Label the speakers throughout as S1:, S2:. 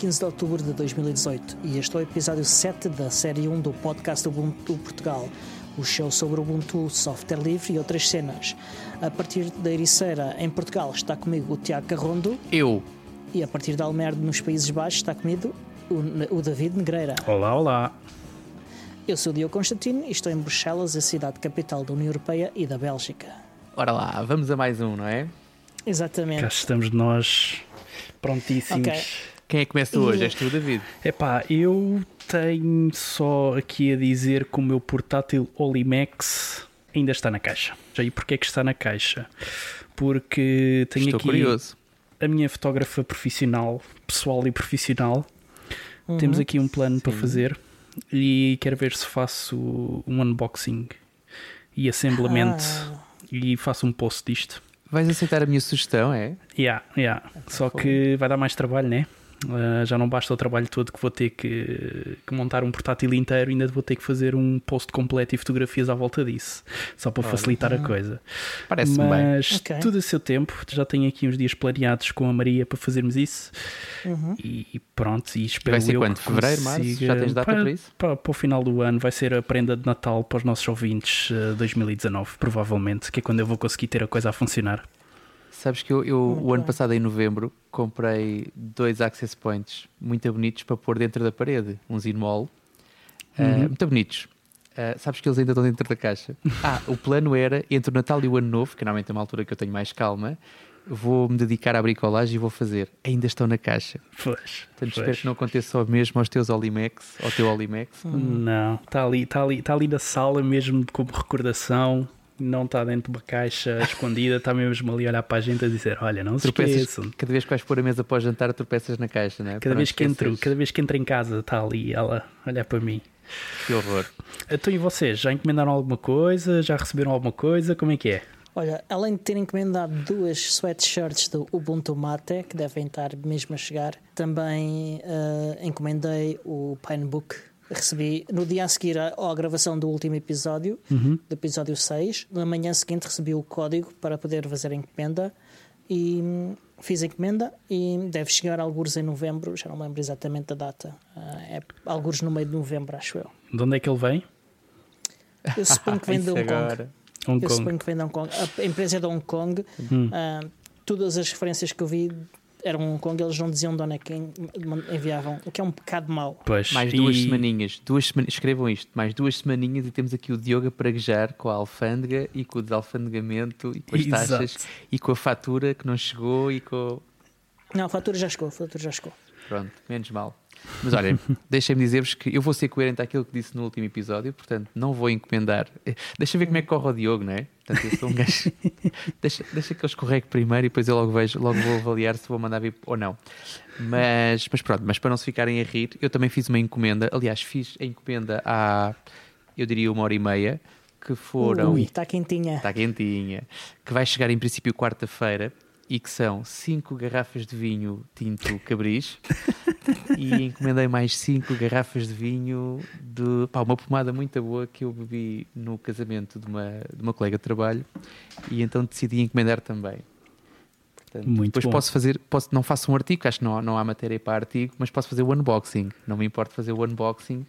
S1: 15 de outubro de 2018 e este é o episódio 7 da série 1 do podcast Ubuntu Portugal, o show sobre Ubuntu, software livre e outras cenas. A partir da Ericeira, em Portugal, está comigo o Tiago Carrondo.
S2: Eu.
S1: E a partir da Almerde, nos Países Baixos, está comigo o, o David Negreira.
S3: Olá, olá.
S1: Eu sou o Diogo Constantino e estou em Bruxelas, a cidade capital da União Europeia e da Bélgica.
S2: Ora lá, vamos a mais um, não é?
S1: Exatamente.
S3: Cá estamos nós prontíssimos.
S1: Ok.
S2: Quem é que começa hoje? És tu, David?
S3: Epá, eu tenho só aqui a dizer que o meu portátil Olimex ainda está na caixa. Já e porquê é que está na caixa? Porque tenho
S2: Estou
S3: aqui
S2: curioso.
S3: a minha fotógrafa profissional, pessoal e profissional. Temos aqui um plano para
S2: Sim.
S3: fazer e quero ver se faço um unboxing e assemblamento
S1: Ah.
S3: e faço um post disto.
S2: Vais aceitar a minha sugestão, é?
S3: Yeah, yeah. Só que vai dar mais trabalho, né? Uh, já não basta o trabalho todo que vou ter que, que montar um portátil inteiro, ainda vou ter que fazer um post completo e fotografias à volta disso, só para
S2: Olha.
S3: facilitar a coisa.
S2: Parece-me bem.
S3: Mas tudo a seu tempo, já tenho aqui uns dias planeados com a Maria para fazermos isso
S1: Uhum.
S3: e, e pronto. E espero
S2: Vai ser
S3: eu
S2: quando?
S3: que
S2: Fevereiro, março?
S3: consiga-
S2: Já tens data
S3: para,
S2: para isso?
S3: Para, para o final do ano vai ser a prenda de Natal para os nossos ouvintes uh, 2019, provavelmente, que é quando eu vou conseguir ter a coisa a funcionar.
S2: Sabes que eu, eu, o ano
S1: bem.
S2: passado, em novembro, comprei dois access points muito bonitos para pôr dentro da parede. Uns inmol. ah,
S3: Uhum.
S2: muito bonitos. Ah, sabes que eles ainda estão dentro da caixa. Ah, o plano era, entre o Natal e o Ano Novo, que normalmente é uma altura que eu tenho mais calma, vou-me dedicar à bricolagem e vou fazer. Ainda estão na caixa.
S3: Pois,
S2: Portanto, espero que não aconteça o mesmo aos teus Olimex, ao teu Olimex.
S3: Não, está ali, tá ali, tá ali na sala mesmo como recordação. Não está dentro de uma caixa escondida, está mesmo ali a olhar para a gente a dizer: Olha, não se
S2: Tropeças,
S3: esqueçam.
S2: cada vez que vais pôr a mesa para o jantar, tropeças na caixa, não é?
S3: Cada
S2: não
S3: vez, que entro, cada vez que entro em casa, está ali ela a olhar para mim.
S2: Que horror.
S3: Então, e vocês? Já encomendaram alguma coisa? Já receberam alguma coisa? Como é que é?
S1: Olha, além de ter encomendado duas sweatshirts do Ubuntu Mate, que devem estar mesmo a chegar, também eh, encomendei o Pinebook. Recebi no dia a seguir à, à gravação do último episódio, do episódio 6. Na manhã seguinte recebi o código para poder fazer a encomenda e hum, fiz a encomenda e deve chegar alguns em novembro, já não me lembro exatamente da data. Ah, é alguns no meio de novembro, acho eu.
S3: De onde é que ele vem?
S1: Eu suponho que vem de Hong Kong.
S3: Hong
S1: Eu
S3: Kong.
S1: suponho que vem de Hong Kong. A empresa é de Hong Kong. Ah, todas as referências que eu vi eram Hong Kong. Eles não diziam de onde é que en- enviavam, o que é um bocado mau.
S3: Pois,
S2: Mais
S3: e-
S2: duas semaninhas, duas semana- escrevam isto, mais duas semaninhas e temos aqui o Diogo a praguejar com a alfândega e com o desalfandegamento e com as
S3: Exato.
S2: taxas e com a fatura que não chegou e com.
S1: Não, a fatura já chegou. A fatura já chegou.
S2: Pronto, menos mal. Mas olhem, deixem-me dizer-vos que eu vou ser coerente àquilo que disse no último episódio, portanto não vou encomendar. Eh, Deixa ver como é que corre o Diogo, não é? Portanto, eu sou um gajo. deixa, deixa que eu escorregue primeiro e depois eu logo vejo, logo vou avaliar se vou mandar vir ou não. Mas, mas pronto, mas para não se ficarem a rir, eu também fiz uma encomenda. Aliás, fiz a encomenda há, eu diria, uma hora e meia, que foram.
S1: Ui, está quentinha.
S2: Está quentinha. Que vai chegar em princípio quarta-feira e que são 5 garrafas de vinho tinto Cabris e encomendei mais 5 garrafas de vinho de pá, uma pomada muito boa que eu bebi no casamento de uma, de uma colega de trabalho e então decidi encomendar também. Portanto,
S3: Muito
S2: depois
S3: bom.
S2: posso fazer, posso, não faço um artigo, acho que não, há- não há matéria para artigo, mas posso fazer o unboxing. Não me importa fazer o unboxing.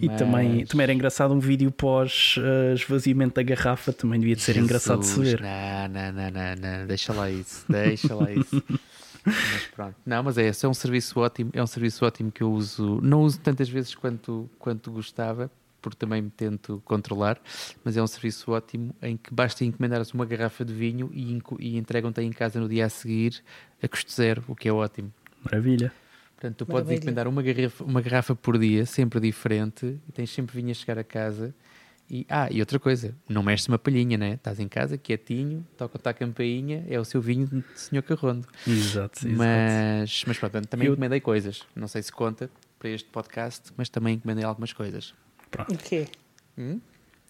S3: E também,
S2: mas-
S3: também era engraçado um vídeo pós uh, esvaziamento da garrafa, também devia de ser engraçado de se
S2: Jesus,
S3: ver.
S2: Não, não, não, não, não, deixa lá isso, deixa lá isso. Mas pronto. Não, mas é esse, é um serviço ótimo, é um serviço ótimo que eu uso, não uso tantas vezes quanto, quanto gostava, porque também me tento controlar, mas é um serviço ótimo em que basta encomendares uma garrafa de vinho e, e entregam-te em casa no dia a seguir a custo zero, o que é ótimo.
S3: Maravilha.
S2: Portanto, tu podes
S1: Maravilha.
S2: encomendar uma garrafa, uma garrafa por dia, sempre diferente, e tens sempre vinho a chegar a casa. E, ah, e outra coisa, não mexes uma palhinha, né? Estás em casa, quietinho, toca-te a campainha, é o seu vinho de Senhor Carrondo.
S3: Exato, exato.
S2: Mas, mas pronto, também
S3: Eu-
S2: encomendei coisas. Não sei se conta para este podcast, mas também encomendei algumas coisas.
S3: Pronto.
S1: O quê?
S2: Hum?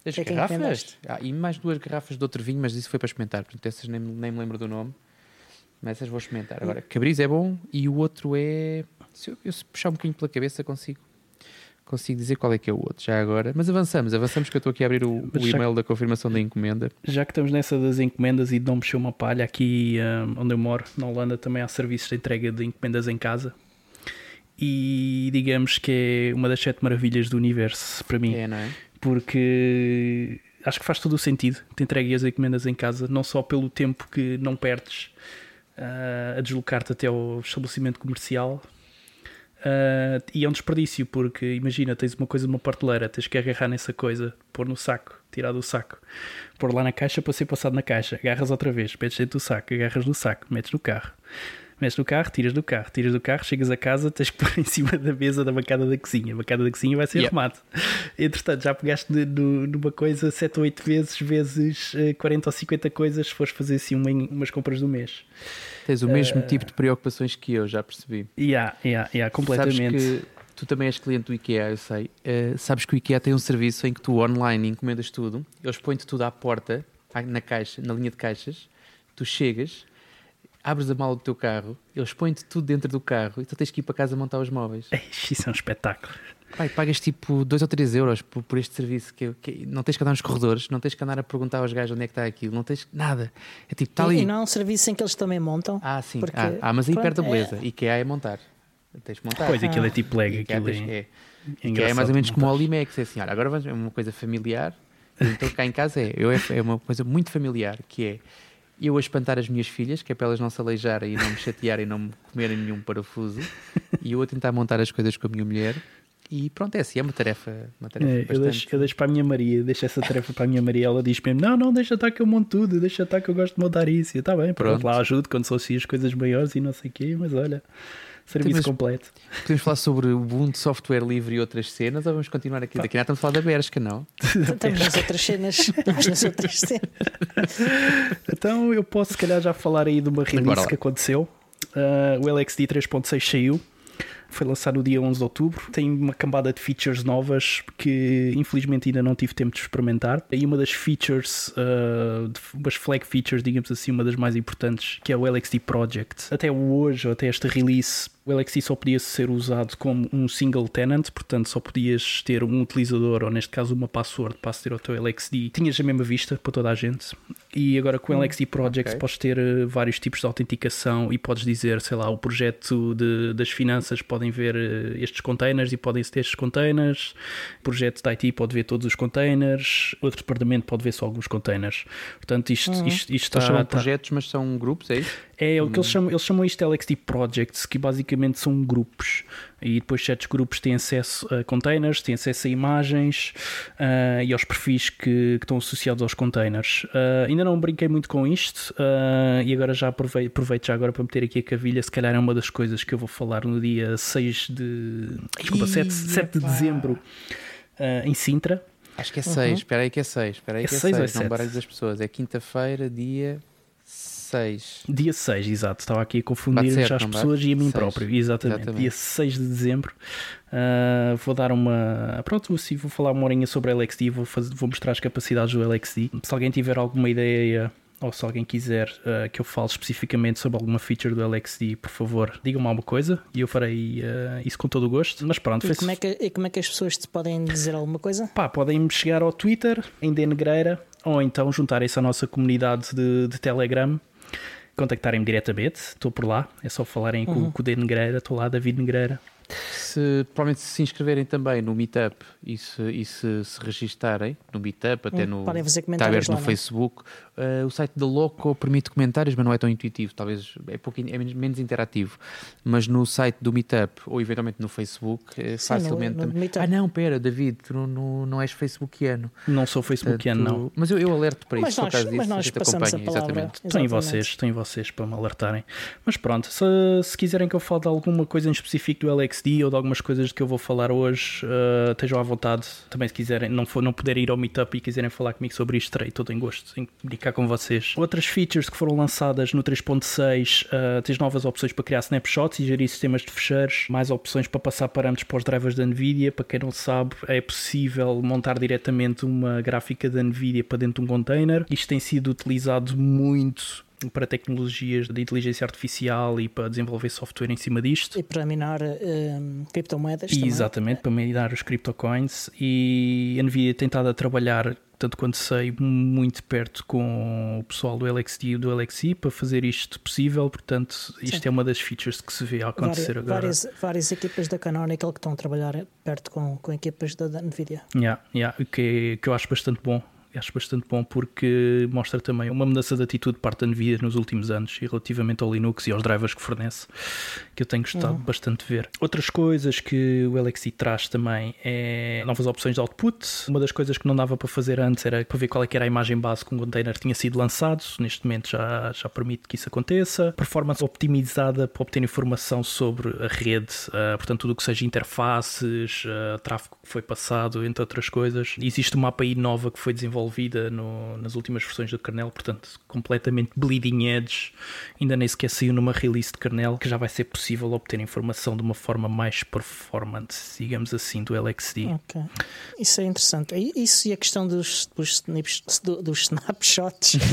S2: As
S1: que é
S2: garrafas? Ah, e mais duas garrafas de outro vinho, mas isso foi para experimentar. Portanto, essas nem, nem me lembro do nome. Mas essas vou experimentar. Agora, Cabris é bom e o outro é. Se eu, eu se puxar um bocadinho pela cabeça, consigo. Consigo dizer qual é que é o outro já agora. Mas avançamos, avançamos que eu estou aqui a abrir o, o e-mail da confirmação da encomenda.
S3: Já que estamos nessa das encomendas e de não mexer uma palha, aqui um, onde eu moro, na Holanda, também há serviços de entrega de encomendas em casa. e digamos que é uma das sete maravilhas do universo para mim.
S2: É, não é?
S3: Porque acho que faz todo o sentido. Te entregue as encomendas em casa, não só pelo tempo que não perdes uh, a deslocar-te até ao estabelecimento comercial. Uh, e é um desperdício, porque imagina, tens uma coisa numa prateleira, tens que agarrar nessa coisa, pôr no saco, tirar do saco, pôr lá na caixa para ser passado na caixa, agarras outra vez, metes dentro do saco, agarras no saco, metes no carro metes no carro, tiras do carro, tiras do carro, chegas a casa, tens que pôr em cima da mesa da bancada da cozinha. A bancada da cozinha vai ser yeah. arrumado. Entretanto, já pegaste no, numa coisa 7 ou 8 vezes, vezes 40 eh, ou 50 coisas, se fores fazer assim uma, umas compras do mês.
S2: Tens o mesmo uh, tipo de preocupações que eu, já percebi.
S3: Yeah, yeah, yeah, completamente.
S2: Sabes que tu também és cliente do IKEA, eu sei. Uh, sabes que o IKEA tem um serviço em que tu online encomendas tudo, eles põem-te tudo à porta, na caixa, na linha de caixas, tu chegas, abres a mala do teu carro, eles põem-te tudo dentro do carro e tu tens que ir para casa montar os móveis.
S3: Isso é um espetáculo.
S2: Pai, pagas tipo 2 ou 3 euros por, por este serviço que, que, não tens que andar nos corredores, não tens que andar a perguntar aos gajos onde é que está aquilo, não tens nada. É tipo, está ali.
S1: E não é um serviço em que eles também montam?
S2: Ah, sim. Porque... Ah, ah, mas aí perde a beleza. É... IKEA é montar. Tens que montar.
S3: Pois, aquilo é tipo leg. Aquilo é, é,
S2: é, é mais ou menos como o Olimex. É assim, olha, agora vamos, é uma coisa familiar. Então cá em casa é, eu, é, é uma coisa muito familiar que é eu a espantar as minhas filhas, que é para elas não se aleijarem e não me chatearem e não me comerem nenhum parafuso, e eu a tentar montar as coisas com a minha mulher. E pronto, é assim, é uma tarefa, uma tarefa
S3: é,
S2: bastante...
S3: eu, deixo, eu deixo para a minha Maria, deixo essa tarefa para a minha Maria, ela diz mesmo, não, não, deixa estar que eu monto tudo, deixa estar que eu gosto de montar isso, está bem, pronto, pronto. lá ajudo quando sou assim as coisas maiores e não sei o quê, mas olha, serviço completo.
S2: Podemos falar sobre o Ubuntu, software livre e outras cenas ou vamos continuar aqui? Daqui a estamos a falar da Bershka, não?
S1: Estamos nas outras cenas. Estamos nas outras cenas.
S3: então eu posso, se calhar, já falar aí de uma release que aconteceu. Uh, o LXD 3.6 saiu foi lançado no dia 11 de outubro. Tem uma cambada de features novas que infelizmente ainda não tive tempo de experimentar. E uma das features, uh, umas flag features, digamos assim, uma das mais importantes, que é o LXD Project. Até hoje, ou até esta release, o LXD só podia ser usado como um single tenant, portanto só podias ter um utilizador, ou neste caso uma password para aceder ao teu LXD. Tinhas a mesma vista para toda a gente. E agora com o hum, LXD Project okay. podes ter uh, vários tipos de autenticação e podes dizer, sei lá, o projeto de, das finanças podem ver uh, estes containers e podem ter estes containers. O projeto da IT pode ver todos os containers. Outro departamento pode ver só alguns containers. Portanto, isto, uhum. isto, isto
S2: está. Chamam tá... projetos, mas são grupos, é isso?
S3: É o que eles hum. chamam, eles chamam isto de LXD Projects, que basicamente são grupos. E depois certos grupos têm acesso a containers, têm acesso a imagens uh, e aos perfis que, que, estão associados aos containers. Uh, ainda não brinquei muito com isto uh, e agora já aproveito, aproveito já agora para meter aqui a cavilha. Se calhar é uma das coisas que eu vou falar no dia 6 de. Desculpa, 7, 7 de dezembro em Sintra.
S2: Acho que é 6, uhum. espera aí que é 6. Espera aí é que é 6. É 6. Não baralhes as pessoas. É quinta-feira, dia 6.
S3: Dia 6, exato. Estava aqui a confundir já as pessoas e a mim 6. próprio. Exatamente. Exatamente. Dia 6 de dezembro. Uh, vou dar uma. Pronto, assim, vou falar uma horinha sobre o LXD. Vou, fazer, vou mostrar as capacidades do LXD. Se alguém tiver alguma ideia ou se alguém quiser uh, que eu fale especificamente sobre alguma feature do LXD, por favor, digam-me alguma coisa e eu farei uh, isso com todo o gosto. Mas pronto,
S1: e como, é que, e como é que as pessoas te podem dizer alguma coisa?
S3: Pá, podem-me chegar ao Twitter, em Denegreira, ou então juntarem-se à nossa comunidade de, de Telegram contactarem-me diretamente, estou por lá, é só falarem uhum. com, com o D Negreira, estou lá, David Negreira.
S2: Se, provavelmente se inscreverem também no Meetup e se, e se, se registarem no Meetup, até hum, no,
S1: podem fazer comentários
S2: no lá, é? Facebook, uh, o site da Loco permite comentários, mas não é tão intuitivo, talvez é, pouco, é menos, menos interativo. Mas no site do Meetup ou eventualmente no Facebook, é Sim, facilmente. No, no ah, não, pera, David, tu não, não, não és Facebookiano.
S3: Não sou Facebookiano, não.
S2: Mas eu, eu alerto para
S1: mas
S2: isso,
S1: nós,
S2: por
S1: mas nós passamos a palavra.
S2: Exatamente.
S3: Estão em vocês, estão em vocês para me alertarem. Mas pronto, se, se quiserem que eu fale de alguma coisa em específico do LXD ou de algumas coisas de que eu vou falar hoje, uh, estejam à vontade. Também, se quiserem, não, for, não puderem ir ao meetup e quiserem falar comigo sobre isto, terei todo em gosto em brincar com vocês. Outras features que foram lançadas no 3.6, uh, tens novas opções para criar snapshots e gerir sistemas de fecheiros, mais opções para passar parâmetros para os drivers da Nvidia. Para quem não sabe, é possível montar diretamente uma gráfica da Nvidia para dentro de um container. Isto tem sido utilizado muito para tecnologias de inteligência artificial e para desenvolver software em cima disto.
S1: E para minar um, criptomoedas
S3: e, Exatamente, para minar os criptocoins. E a NVIDIA tem estado a trabalhar tanto quanto sei, muito perto com o pessoal do LXD e do LXI para fazer isto possível. Portanto, isto Sim. é uma das features que se vê a acontecer
S1: várias,
S3: agora.
S1: Várias, várias equipas da Canonical que estão a trabalhar perto com, com equipas da, da Nvidia.
S3: Yeah, yeah, que, que eu acho bastante bom acho bastante bom porque mostra também uma mudança de atitude de parte da Nvidia nos últimos anos e relativamente ao Linux e aos drivers que fornece, que eu tenho gostado uhum. bastante de ver. Outras coisas que o LXI traz também é novas opções de output. Uma das coisas que não dava para fazer antes era para ver qual é era a imagem base que um container tinha sido lançado. Neste momento já, já permite que isso aconteça. Performance optimizada para obter informação sobre a rede, uh, portanto, tudo o que seja interfaces, uh, tráfego que foi passado, entre outras coisas. Existe uma API nova que foi desenvolvida desenvolvida no, nas últimas versões do kernel, portanto, completamente bleeding edge. Ainda nem sequer saiu numa release de kernel que já vai ser possível obter informação de uma forma mais performante, digamos assim, do LXD.
S1: Isso é interessante. Isso e a questão dos, dos, dos snapshots,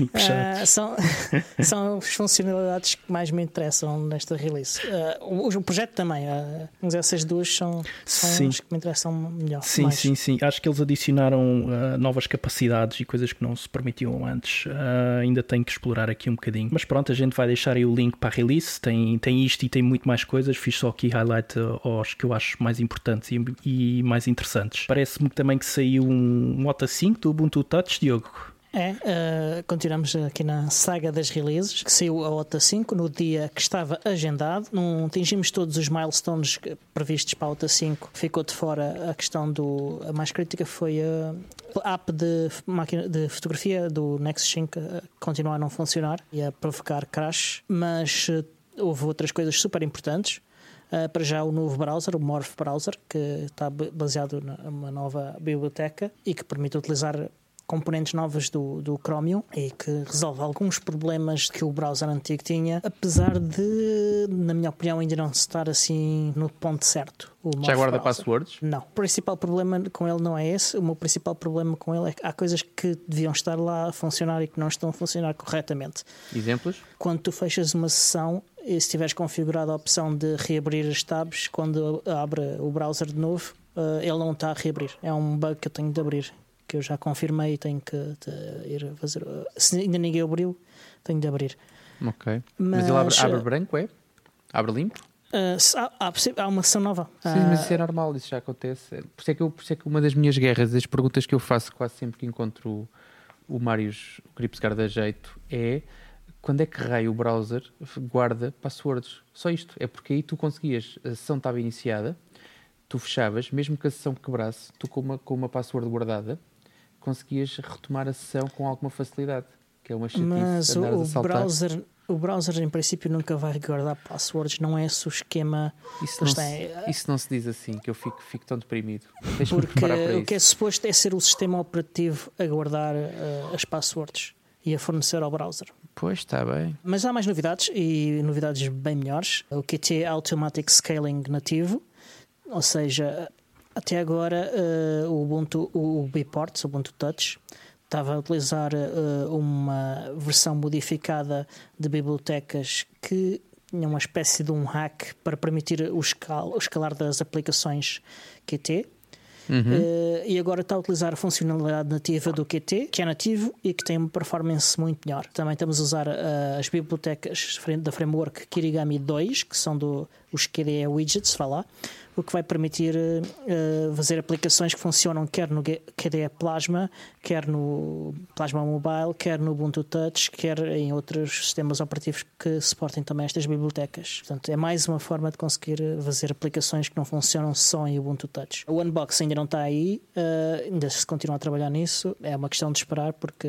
S1: uh, são, são as funcionalidades que mais me interessam nesta release. Uh, o, o, projeto também, uh, mas essas duas são, são as que me interessam melhor.
S3: Sim,
S1: mais.
S3: sim, sim. Acho que eles adicionaram uh, novas capacidades e coisas que não se permitiam antes. Uh, ainda tenho que explorar aqui um bocadinho. Mas pronto, a gente vai deixar aí o link para a release. Tem, tem isto e tem muito mais coisas. Fiz só aqui highlight aos que eu acho mais importantes e, e mais interessantes. Parece-me também que saiu um, um OTA 5 do Ubuntu Touch, Diogo.
S1: É, uh, continuamos aqui na saga das releases, que saiu a OTA 5 no dia que estava agendado. Não atingimos todos os milestones previstos para a OTA 5. Ficou de fora a questão do. A mais crítica foi a app de, máquina, de fotografia do Nexus 5 a continuar a não funcionar e a provocar crash, mas uh, houve outras coisas super importantes. Uh, para já o novo browser, o Morph Browser, que está baseado numa nova biblioteca e que permite utilizar componentes novas do, do Chromium e que resolve alguns problemas que o browser antigo tinha, apesar de, na minha opinião, ainda não estar assim no ponto certo.
S2: Já guarda browser. passwords?
S1: Não. O principal problema com ele não é esse. O meu principal problema com ele é que há coisas que deviam estar lá a funcionar e que não estão a funcionar corretamente.
S2: Exemplos?
S1: Quando tu fechas uma sessão e se tiveres configurado a opção de reabrir as tabs, quando abre o browser de novo, eh, ele não está a reabrir. É um bug que eu tenho de abrir que eu já confirmei e tenho que ir fazer. Se ainda ninguém abriu, tenho de abrir.
S2: Ok. Mas, mas ele abre, abre, branco, é? Abre limpo?
S1: Uh, há, há, há, uma sessão nova.
S2: Sim, uh, mas isso é normal, isso já acontece. Por isso, é que eu, por isso é que uma das minhas guerras, das perguntas que eu faço quase sempre que encontro o, o Marius Gripsgar da jeito é quando é que raio o browser guarda passwords? Só isto. É porque aí tu conseguias, a sessão estava iniciada, tu fechavas, mesmo que a sessão quebrasse, tu com uma, com uma password guardada, conseguias retomar a sessão com alguma facilidade, que é uma chatice
S1: Mas o, o browser, o browser em princípio nunca vai guardar passwords, não é esse o esquema.
S2: Isso não, se, é... isso não se diz assim, que eu fico, fico tão deprimido.
S1: Porque o que é suposto é ser o sistema operativo a guardar uh, as passwords e a fornecer ao browser.
S2: Pois, está bem.
S1: Mas há mais novidades e novidades bem melhores. O QT Automatic Scaling nativo, ou seja, até agora, uh, o Ubuntu, o Bports, o Ubuntu Touch, estava a utilizar uh, uma versão modificada de bibliotecas que tinha uma espécie de um hack para permitir o, escal, o escalar das aplicações QT. Uhum. Uh, e agora está a utilizar a funcionalidade nativa do QT, que é nativo e que tem uma performance muito melhor. Também estamos a usar uh, as bibliotecas da framework Kirigami 2, que são do, os KDE widgets, vá lá, o que vai permitir uh, fazer aplicações que funcionam quer no KDE Plasma, quer no Plasma Mobile, quer no Ubuntu Touch, quer em outros sistemas operativos que suportem também estas bibliotecas. Portanto, é mais uma forma de conseguir fazer aplicações que não funcionam só em Ubuntu Touch. O Unbox ainda não está aí, uh, ainda se continua a trabalhar nisso, é uma questão de esperar porque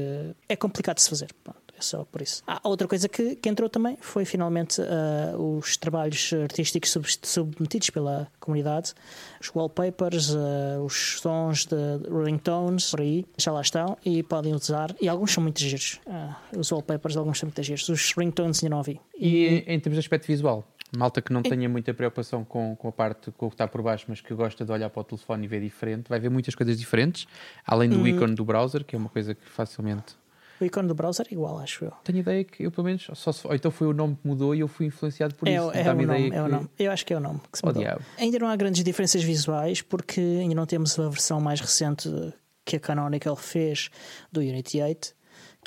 S1: é complicado de se fazer. Pronto só por isso. Ah, outra coisa que, que entrou também foi finalmente uh, os trabalhos artísticos sub submetidos pela comunidade, os wallpapers, uh, os sons de ringtones, por aí, já lá estão e podem usar. E alguns são muito giros. Uh, os wallpapers, alguns são muito giros. Os ringtones ainda não vi.
S2: E, e em termos de aspecto visual? Malta que não tenha muita preocupação com, com a parte com o que está por baixo, mas que gosta de olhar para o telefone e ver diferente, vai ver muitas coisas diferentes, além do hum. ícone do browser, que é uma coisa que facilmente
S1: o ícone do browser é igual, acho eu.
S2: Tenho ideia que eu, pelo menos, só se, ou então foi o nome que mudou e eu fui influenciado por
S1: é,
S2: isso.
S1: É, o nome, é o nome. Eu acho que é o nome que se mudou. Oh, ainda não há grandes diferenças visuais porque ainda não temos a versão mais recente que a Canonical fez do Unity 8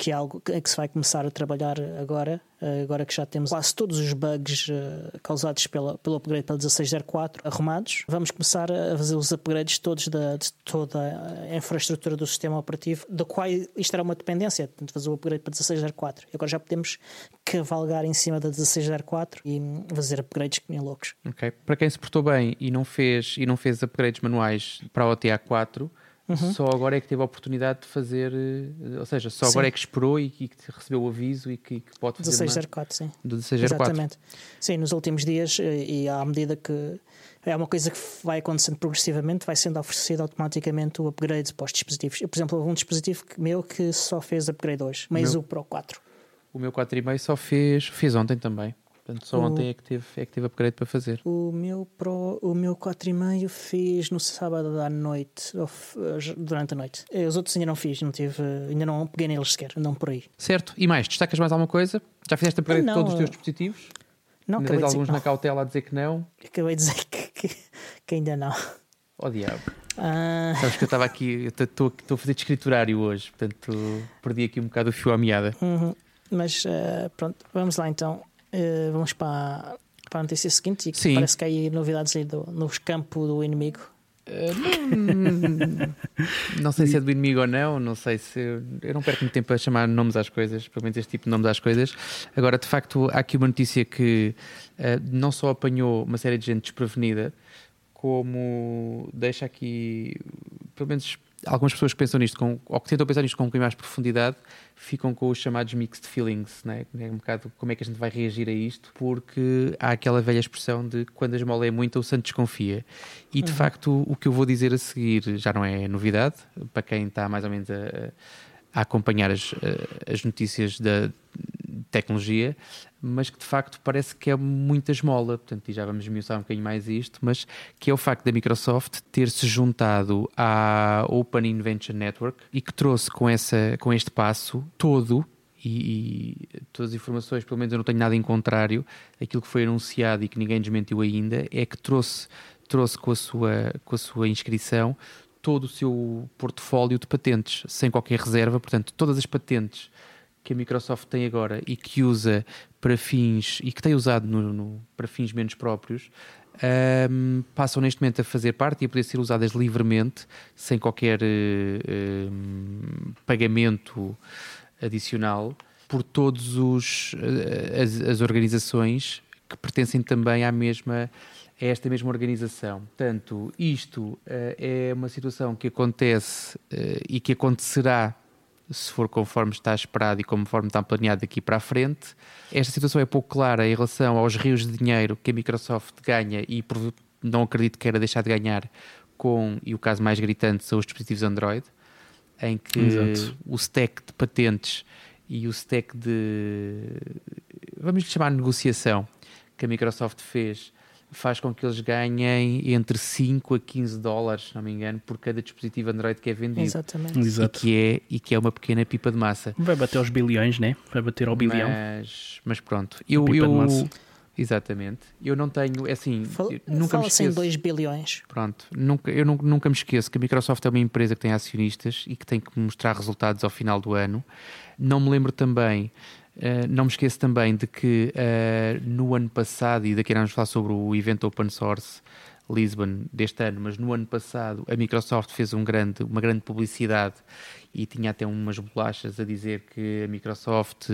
S1: que é algo que se vai começar a trabalhar agora, eh, agora que já temos quase todos os bugs eh, causados pela, pelo upgrade para 1604 arrumados. Vamos começar a fazer os upgrades todos da, de toda a infraestrutura do sistema operativo, da qual isto era uma dependência, portanto, fazer o upgrade para 1604. E agora já podemos cavalgar em cima da 1604 e fazer upgrades que nem loucos.
S2: Ok. Para quem se portou bem e não fez, e não fez upgrades manuais para a OTA 4 Uhum. Só agora é que teve a oportunidade de fazer, eh, ou seja, só sim. agora é que esperou e que, recebeu o aviso e que, que pode fazer.
S1: 1604, sim.
S2: Do 1604.
S1: Exatamente. Sim, nos últimos dias eh, e à medida que é uma coisa que vai acontecendo progressivamente, vai sendo oferecido automaticamente o upgrade para os dispositivos. Eu, por exemplo, houve um dispositivo meu que só fez upgrade hoje, mas o Pro 4.
S2: O meu 4,5 só fez, fez ontem também. Portanto, só o, ontem é que, teve, é que teve upgrade para fazer.
S1: O meu, Pro, o meu 4,5 fiz no sábado à noite, durante a noite. Eh, os outros ainda não fiz, não tive, ainda não peguei neles sequer, não por aí.
S2: Certo. E mais, destacas mais alguma coisa? Já fizeste upgrade de todos os teus dispositivos?
S1: Não,
S2: ainda tens alguns na cautela a dizer que não?
S1: Acabei de dizer que, que, que ainda não.
S2: Oh diabo. Ah. Sabes que eu estava aqui, estou a fazer de escriturário hoje, portanto perdi aqui um bocado o fio à meada.
S1: Uhum. Mas uh, pronto, vamos lá então. Uh, vamos para, para a notícia seguinte e Sim. parece que há aí novidades aí do, no campo do inimigo.
S2: Uh, não, não, sei se é do inimigo ou não, não sei se. Eu não perco muito tempo a chamar nomes às coisas, pelo menos este tipo de nomes às coisas. Agora, de facto, há aqui uma notícia que uh, não só apanhou uma série de gente desprevenida, como deixa aqui, pelo menos algumas pessoas que pensam nisto, com, ou que tentam pensar nisto com um bocadinho mais profundidade, ficam com os chamados mixed feelings, né? é um bocado como é que a gente vai reagir a isto, porque há aquela velha expressão de quando a esmola é muito, o santo desconfia. E de uhum. facto, o que eu vou dizer a seguir já não é novidade, para quem está mais ou menos a, a acompanhar as, as notícias da tecnologia, mas que de facto parece que é muita esmola, portanto, e já vamos esmiuçar um bocadinho mais isto, mas que é o facto da Microsoft ter se juntado à Open Invention Network e que trouxe com, essa, com este passo todo e, e, todas as informações, pelo menos eu não tenho nada em contrário, aquilo que foi anunciado e que ninguém desmentiu ainda, é que trouxe, trouxe com, a sua, com a sua inscrição todo o seu portfólio de patentes, sem qualquer reserva, portanto, todas as patentes que a Microsoft tem agora e que usa para fins e que tem usado no, no, para fins menos próprios um, passam neste momento a fazer parte e a poder ser usadas livremente sem qualquer uh, pagamento adicional por todos os uh, as, as, organizações que pertencem também à mesma a esta mesma organização. Portanto, isto uh, é uma situação que acontece e que acontecerá se for conforme está esperado e conforme está planeado daqui para a frente. Esta situação é pouco clara em relação aos rios de dinheiro que a Microsoft ganha e não acredito que queira deixar de ganhar com, e o caso mais gritante são os dispositivos Android, em que Exato. o stack de patentes e o stack de, vamos lhe chamar negociação, que a Microsoft fez faz com que eles ganhem entre 5 a 15 dólares, se não me engano, por cada dispositivo Android que é vendido.
S1: Exatamente.
S2: Exato. E, que é, e que é uma pequena pipa de massa.
S3: Vai bater aos bilhões, né? Vai bater ao bilhão.
S2: Mas, mas pronto. Eu, eu, Exatamente. Eu não tenho, é assim,
S1: Fala,
S2: nunca
S1: me esqueço. em 2 bilhões.
S2: Pronto, nunca, eu nunca, nunca me esqueço que a Microsoft é uma empresa que tem acionistas e que tem que mostrar resultados ao final do ano. Não me lembro também Uh, não me esqueço também de que uh, no ano passado, e daqui a vamos falar sobre o evento Open Source Lisbon deste ano, mas no ano passado a Microsoft fez um grande, uma grande publicidade e tinha até umas bolachas a dizer que a Microsoft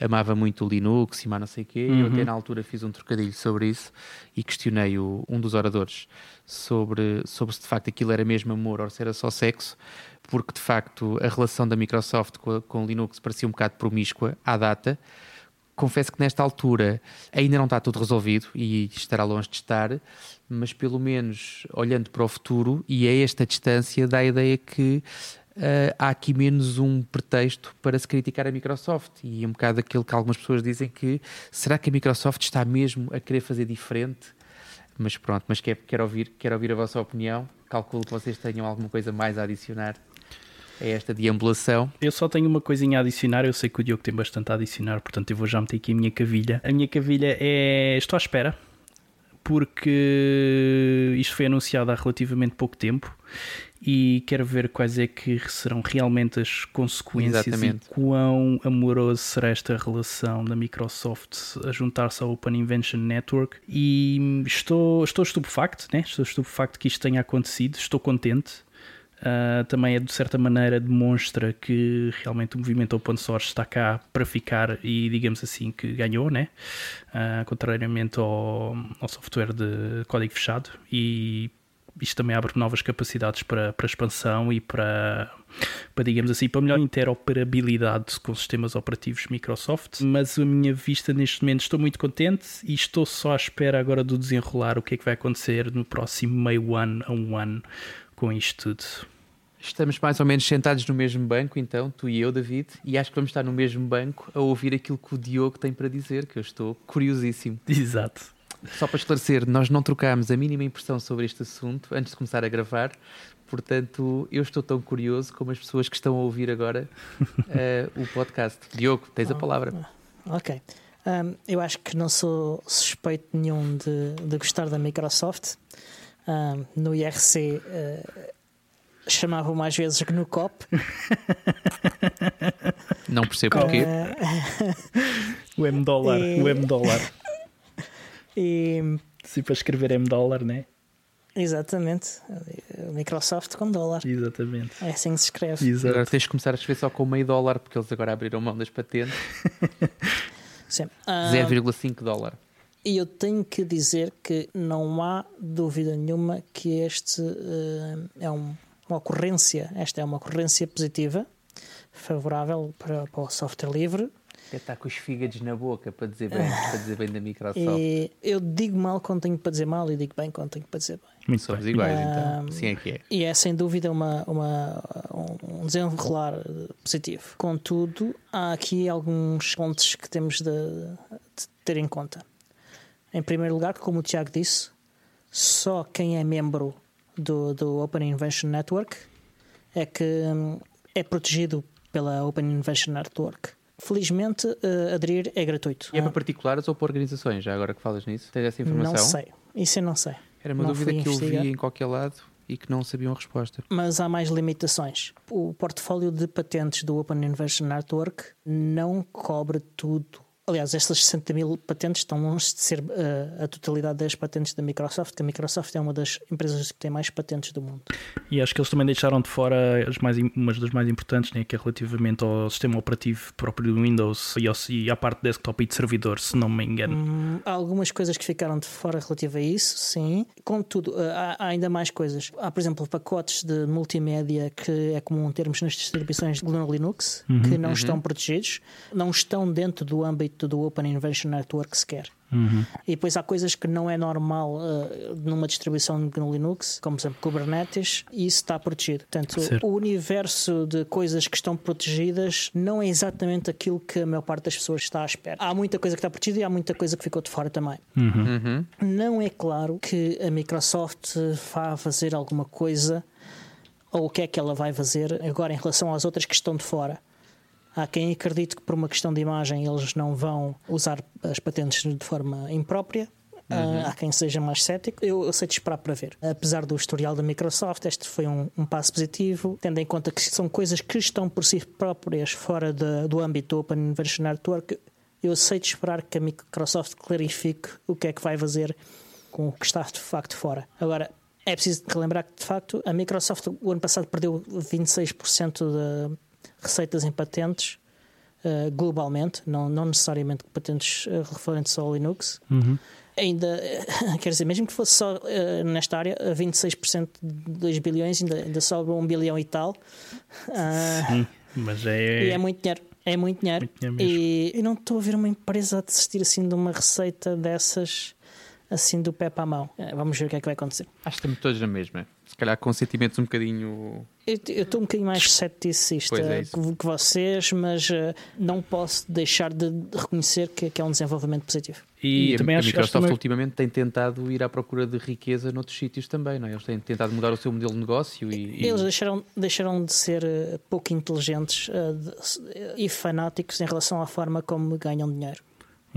S2: amava muito o Linux e mais não sei o quê. Uhum. Eu até na altura fiz um trocadilho sobre isso e questionei o, um dos oradores sobre, sobre se de facto aquilo era mesmo amor ou se era só sexo porque de facto a relação da Microsoft com, o Linux parecia um bocado promíscua à data. Confesso que nesta altura ainda não está tudo resolvido e estará longe de estar, mas pelo menos olhando para o futuro e a esta distância dá a ideia que uh, há aqui menos um pretexto para se criticar a Microsoft e é um bocado aquilo que algumas pessoas dizem que será que a Microsoft está mesmo a querer fazer diferente? Mas pronto, mas quero, ouvir, quero ouvir a vossa opinião. Calculo que vocês tenham alguma coisa mais a adicionar a esta deambulação.
S3: Eu só tenho uma coisinha a adicionar, eu sei que o Diogo tem bastante a adicionar, portanto eu vou já meter aqui a minha cavilha. A minha cavilha é. Estou à espera porque isto foi anunciado há relativamente pouco tempo e quero ver quais é que serão realmente as consequências Exatamente. e quão amoroso será esta relação da Microsoft a juntar-se ao Open Invention Network e estou, estou estupefacto, né? estou estupefacto que isto tenha acontecido, estou contente Uh, também é de certa maneira demonstra que realmente o movimento open source está cá para ficar e digamos assim que ganhou, né? Uh, contrariamente ao, ao software de código fechado e isto também abre novas capacidades para, para expansão e para, para, digamos assim, para melhor interoperabilidade com sistemas operativos Microsoft. Mas a minha vista neste momento estou muito contente e estou só à espera agora do desenrolar o que é que vai acontecer no próximo meio ano a um ano com isto tudo.
S2: Estamos mais ou menos sentados no mesmo banco, então, tu e eu, David, e acho que vamos estar no mesmo banco a ouvir aquilo que o Diogo tem para dizer, que eu estou curiosíssimo.
S3: Exato.
S2: Só para esclarecer, nós não trocámos a mínima impressão sobre este assunto antes de começar a gravar, portanto, eu estou tão curioso como as pessoas que estão a ouvir agora uh, o podcast. Diogo, tens a palavra.
S1: Ok. Um, eu acho que não sou suspeito nenhum de, de gostar da Microsoft no IRC uh, ah, chamavam mais vezes GNUCOP.
S2: Não percebo porquê.
S3: Uh, o M dólar, e... o M dólar. E... Se para escrever M dólar, né?
S1: Exatamente. Microsoft com dólar.
S3: Exatamente.
S1: É assim que se escreve.
S2: Exato. Agora tens de começar a escrever só com meio dólar, porque eles agora abriram mão das patentes. Sim. Uh... 0,5 dólar.
S1: E eu tenho que dizer que não há dúvida nenhuma que este uh, é um, uma ocorrência, esta é uma ocorrência positiva, favorável para, para o software livre.
S2: Até está com os fígados na boca para dizer bem, para dizer bem da Microsoft.
S1: E eu digo mal quando tenho para dizer mal e digo bem quando tenho para dizer bem.
S2: Muito Somos iguais, então. Assim é que é.
S1: E é sem dúvida uma, uma, um desenrolar positivo. Contudo, há aqui alguns pontos que temos de, de ter em conta. Em primeiro lugar, como o Tiago disse, só quem é membro do, do Open Invention Network é que hum, é protegido pela Open Invention Network. Felizmente, uh, aderir é gratuito.
S2: E é para particulares ou para organizações? Já agora que falas nisso, tens essa informação?
S1: Não sei, isso eu não sei.
S2: Era uma não dúvida que eu vi em qualquer lado e que não sabiam a resposta.
S1: Mas há mais limitações. O portfólio de patentes do Open Invention Network não cobre tudo Aliás, estas 60 mil patentes estão longe de ser uh, a totalidade das patentes da Microsoft, que a Microsoft é uma das empresas que tem mais patentes do mundo.
S3: E acho que eles também deixaram de fora as mais, umas das mais importantes, né, que é relativamente ao sistema operativo próprio do Windows e, ao, e à parte de desktop e de servidor, se não me engano.
S1: Hum, há algumas coisas que ficaram de fora relativo a isso, sim. Contudo, uh, há, há, ainda mais coisas. Há, por exemplo, pacotes de multimédia que é comum termos nas distribuições de Linux, uhum, que não uhum. estão protegidos, não estão dentro do âmbito do Open Invention Network sequer. Uhum. E depois há coisas que não é normal uh, numa distribuição no Linux, como por exemplo Kubernetes, e isso está protegido. Portanto, certo. o universo de coisas que estão protegidas não é exatamente aquilo que a maior parte das pessoas está à espera. Há muita coisa que está protegida e há muita coisa que ficou de fora também. Uhum. Uhum. Não é claro que a Microsoft vá fazer alguma coisa ou o que é que ela vai fazer agora em relação às outras que estão de fora. Há quem acredite que por uma questão de imagem eles não vão usar as patentes de forma imprópria. Uhum. há quem seja mais cético. Eu, eu sei de esperar para ver. Apesar do historial da Microsoft, este foi um, um, passo positivo, tendo em conta que são coisas que estão por si próprias fora de, do âmbito do Open Invention Network. Eu sei de esperar que a Microsoft clarifique o que é que vai fazer com o que está de facto fora. Agora, é preciso relembrar que, de facto, a Microsoft o ano passado perdeu 26% da receitas em patentes uh, globalmente, não, não necessariamente patentes uh, referentes ao Linux. Uhum. Ainda, quer dizer, mesmo que fosse só uh, nesta área, 26% de 2 bilhões, ainda, ainda sobra 1 bilhão e tal.
S3: Sim, mas é.
S1: E é muito dinheiro. É muito dinheiro. Muito dinheiro e, e não estou a ver uma empresa a desistir assim de uma receita dessas assim do pé para a mão. Vamos ver o que é que vai acontecer.
S2: Acho que estamos todos na mesma. Se calhar com sentimentos um bocadinho
S1: eu estou um bocadinho mais ceticista é que, que, vocês, mas uh, não posso deixar de reconhecer que, que é um desenvolvimento positivo.
S2: E, e também a, acho, Microsoft também... ultimamente tem tentado ir à procura de riqueza noutros sítios também, não é? Eles têm tentado mudar o seu modelo de negócio e...
S1: e... Eles deixaram, deixaram de ser uh, pouco inteligentes uh, de, e fanáticos em relação à forma como ganham dinheiro.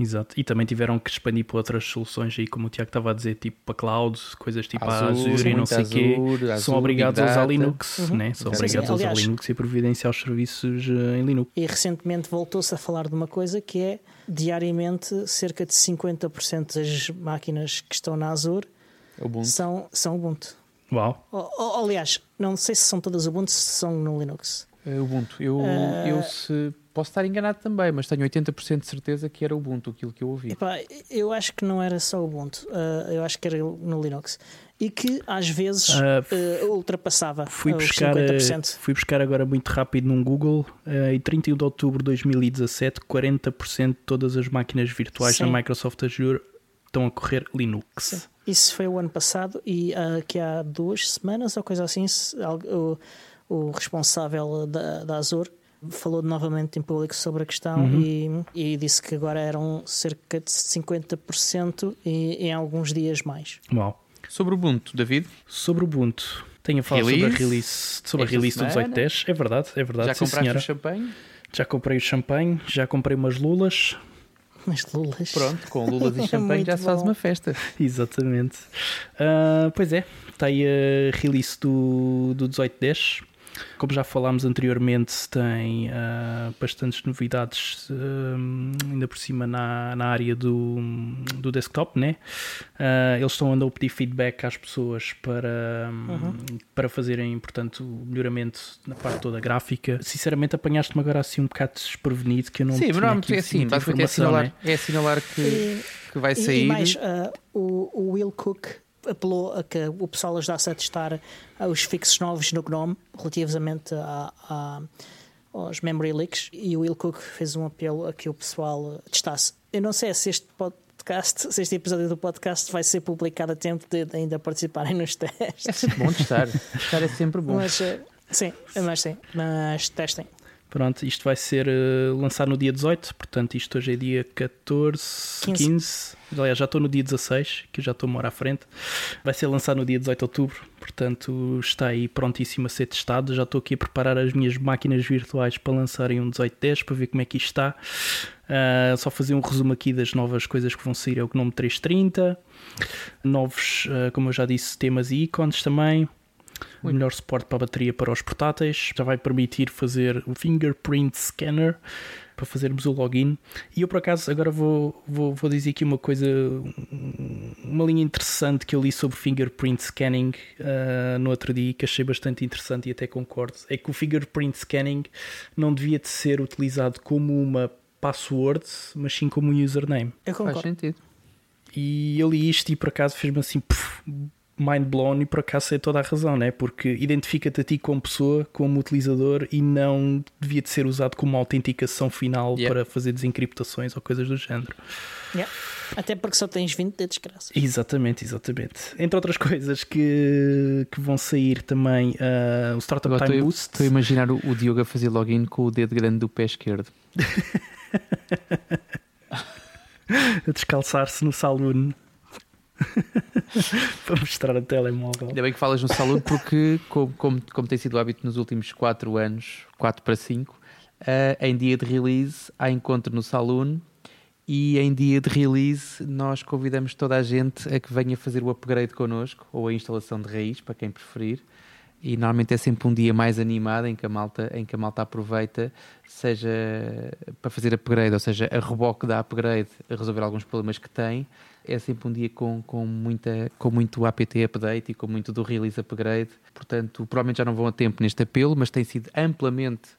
S3: Exato. E também tiveram que expandir para outras soluções aí, como o Tiago estava a dizer, tipo para cloud, coisas tipo Azure, Azure e não sei o quê. Azure, São obrigados a usar Linux, uhum. né? São obrigados a usar Linux e providenciar os serviços uh, em Linux.
S1: E recentemente voltou-se a falar de uma coisa que é diariamente cerca de 50% das máquinas que estão na Azure Ubuntu. São, são Ubuntu.
S3: Uau.
S1: aliás, não sei se são todas Ubuntu, se são no Linux.
S2: É Ubuntu. Eu, uh... eu se, posso estar enganado também, mas tenho 80% de certeza que era Ubuntu aquilo que eu ouvi.
S1: Epá, eu acho que não era só Ubuntu, uh, eu acho que era no Linux. E que às vezes uh, ultrapassava
S3: fui buscar, 50%. Fui buscar agora muito rápido num Google e 31 de outubro de 2017, 40% de todas as máquinas virtuais Sim. Microsoft Azure estão a correr Linux. Sim.
S1: Isso foi o ano passado e uh, que há duas semanas ou coisa assim, o, o responsável da, da Azure falou novamente em público sobre a questão uhum. e, e, disse que agora eram cerca de 50% e em alguns dias mais.
S3: Uau.
S2: Sobre o Ubuntu, David?
S3: Sobre o Ubuntu. Tenho a falar release? sobre a release, sobre a release do 1810. É verdade, é verdade.
S2: Já compraste o champanhe?
S3: Já comprei o champanhe, já comprei umas lulas.
S1: Umas lulas.
S2: Pronto, com lulas e champanhe já se faz uma festa.
S3: Exatamente. Uh, pois é, está aí a release do, do 1810. Como já falámos anteriormente, tem uh, bastantes novidades, uh, ainda por cima na, na área do, do desktop, né? Uh, eles estão andando a pedir feedback às pessoas para, uhum. para fazerem, portanto, o melhoramento na parte toda gráfica. Sinceramente, apanhaste-me agora assim um bocado desprevenido que eu não
S2: Sim, mas não, é assim, basicamente é assinalar, né? é assinalar que, e, que vai sair. E
S1: mais, o, o Will Cook apelou a que o pessoal ajudasse a testar os fixes novos no GNOME relativamente a, a, aos memory leaks e o Will Cook fez um apelo a que o pessoal testasse. Eu não sei se este podcast, se este episódio do podcast vai ser publicado a tempo de, de ainda participarem nos testes.
S2: É sempre bom testar. testar é sempre bom.
S1: Mas, eh, sim, mas sim, mas testem.
S3: Pronto, isto vai ser uh, lançado no dia 18, portanto, isto hoje é dia 14, 15. 15. Aliás, já estou no dia 16, que já estou uma hora à frente. Vai ser lançado no dia 18 de outubro, portanto, está aí prontíssimo a ser testado. Já estou aqui a preparar as minhas máquinas virtuais para lançarem um 1810 para ver como é que isto está. Uh, só fazer um resumo aqui das novas coisas que vão sair: é o Gnome 330, novos, uh, como eu já disse, temas e ícones também o melhor suporte para a bateria para os portáteis, já vai permitir fazer o fingerprint scanner para fazermos o login. E eu por acaso agora vou, vou, vou dizer aqui uma coisa, uma linha interessante que eu li sobre fingerprint scanning uh, no outro dia que achei bastante interessante e até concordo. É que o fingerprint scanning não devia de ser utilizado como uma password, mas sim como um username.
S1: Eu concordo.
S2: Faz sentido.
S3: E eu li isto e por acaso fez-me assim. Puf, mind blown e por acaso é toda a razão, né? porque identifica-te a ti como pessoa, como utilizador e não devia de ser usado como uma autenticação final yeah. para fazer desencriptações ou coisas do género.
S1: Yeah. Até porque só tens 20 dedos graças.
S3: Exatamente, exatamente. Entre outras coisas que, que vão sair também uh, o Startup Agora Time Boost.
S2: Estou a imaginar o, o Diogo a fazer login com o dedo grande do pé esquerdo.
S3: a descalçar-se no saloon. para mostrar a telemóvel.
S2: Ainda bem que falas no salão, porque, como, como, como, tem sido o hábito nos últimos 4 anos, 4 para 5, uh, eh, em dia de release há encontro no salão e em dia de release nós convidamos toda a gente a que venha fazer o upgrade connosco ou a instalação de raiz, para quem preferir. E normalmente é sempre um dia mais animado em que a malta, em que a malta aproveita, seja para fazer upgrade, ou seja, a reboque da upgrade, a resolver alguns problemas que tem, é sempre um dia com, com, muita, com muito apt update e com muito do release upgrade. Portanto, provavelmente já não vão a tempo neste apelo, mas tem sido amplamente,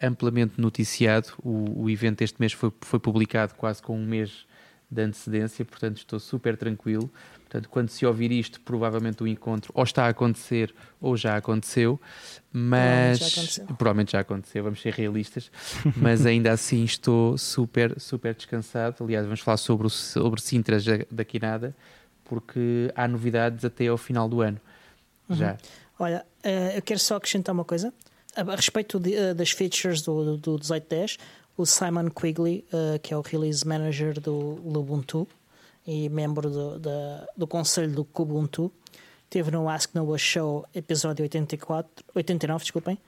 S2: amplamente noticiado. O, o evento este mês foi, foi publicado quase com um mês de antecedência, portanto estou super tranquilo. Portanto, quando se ouvir isto, provavelmente o encontro ou está a acontecer ou já aconteceu, mas
S1: provavelmente já aconteceu,
S2: provavelmente já aconteceu vamos ser realistas, mas ainda assim estou super, super descansado. Aliás, vamos falar sobre, o, sobre Sintras daqui nada, porque há novidades até ao final do ano. Uhum. Já.
S1: Olha, eh, eu quero só acrescentar uma coisa. A respeito de, eh, das features do, do 1810, o Simon Quigley, uh, que é o Release Manager do Ubuntu e membro do, do conselho do Kubuntu, teve no Ask Noah Show, episódio 84, 89, desculpem,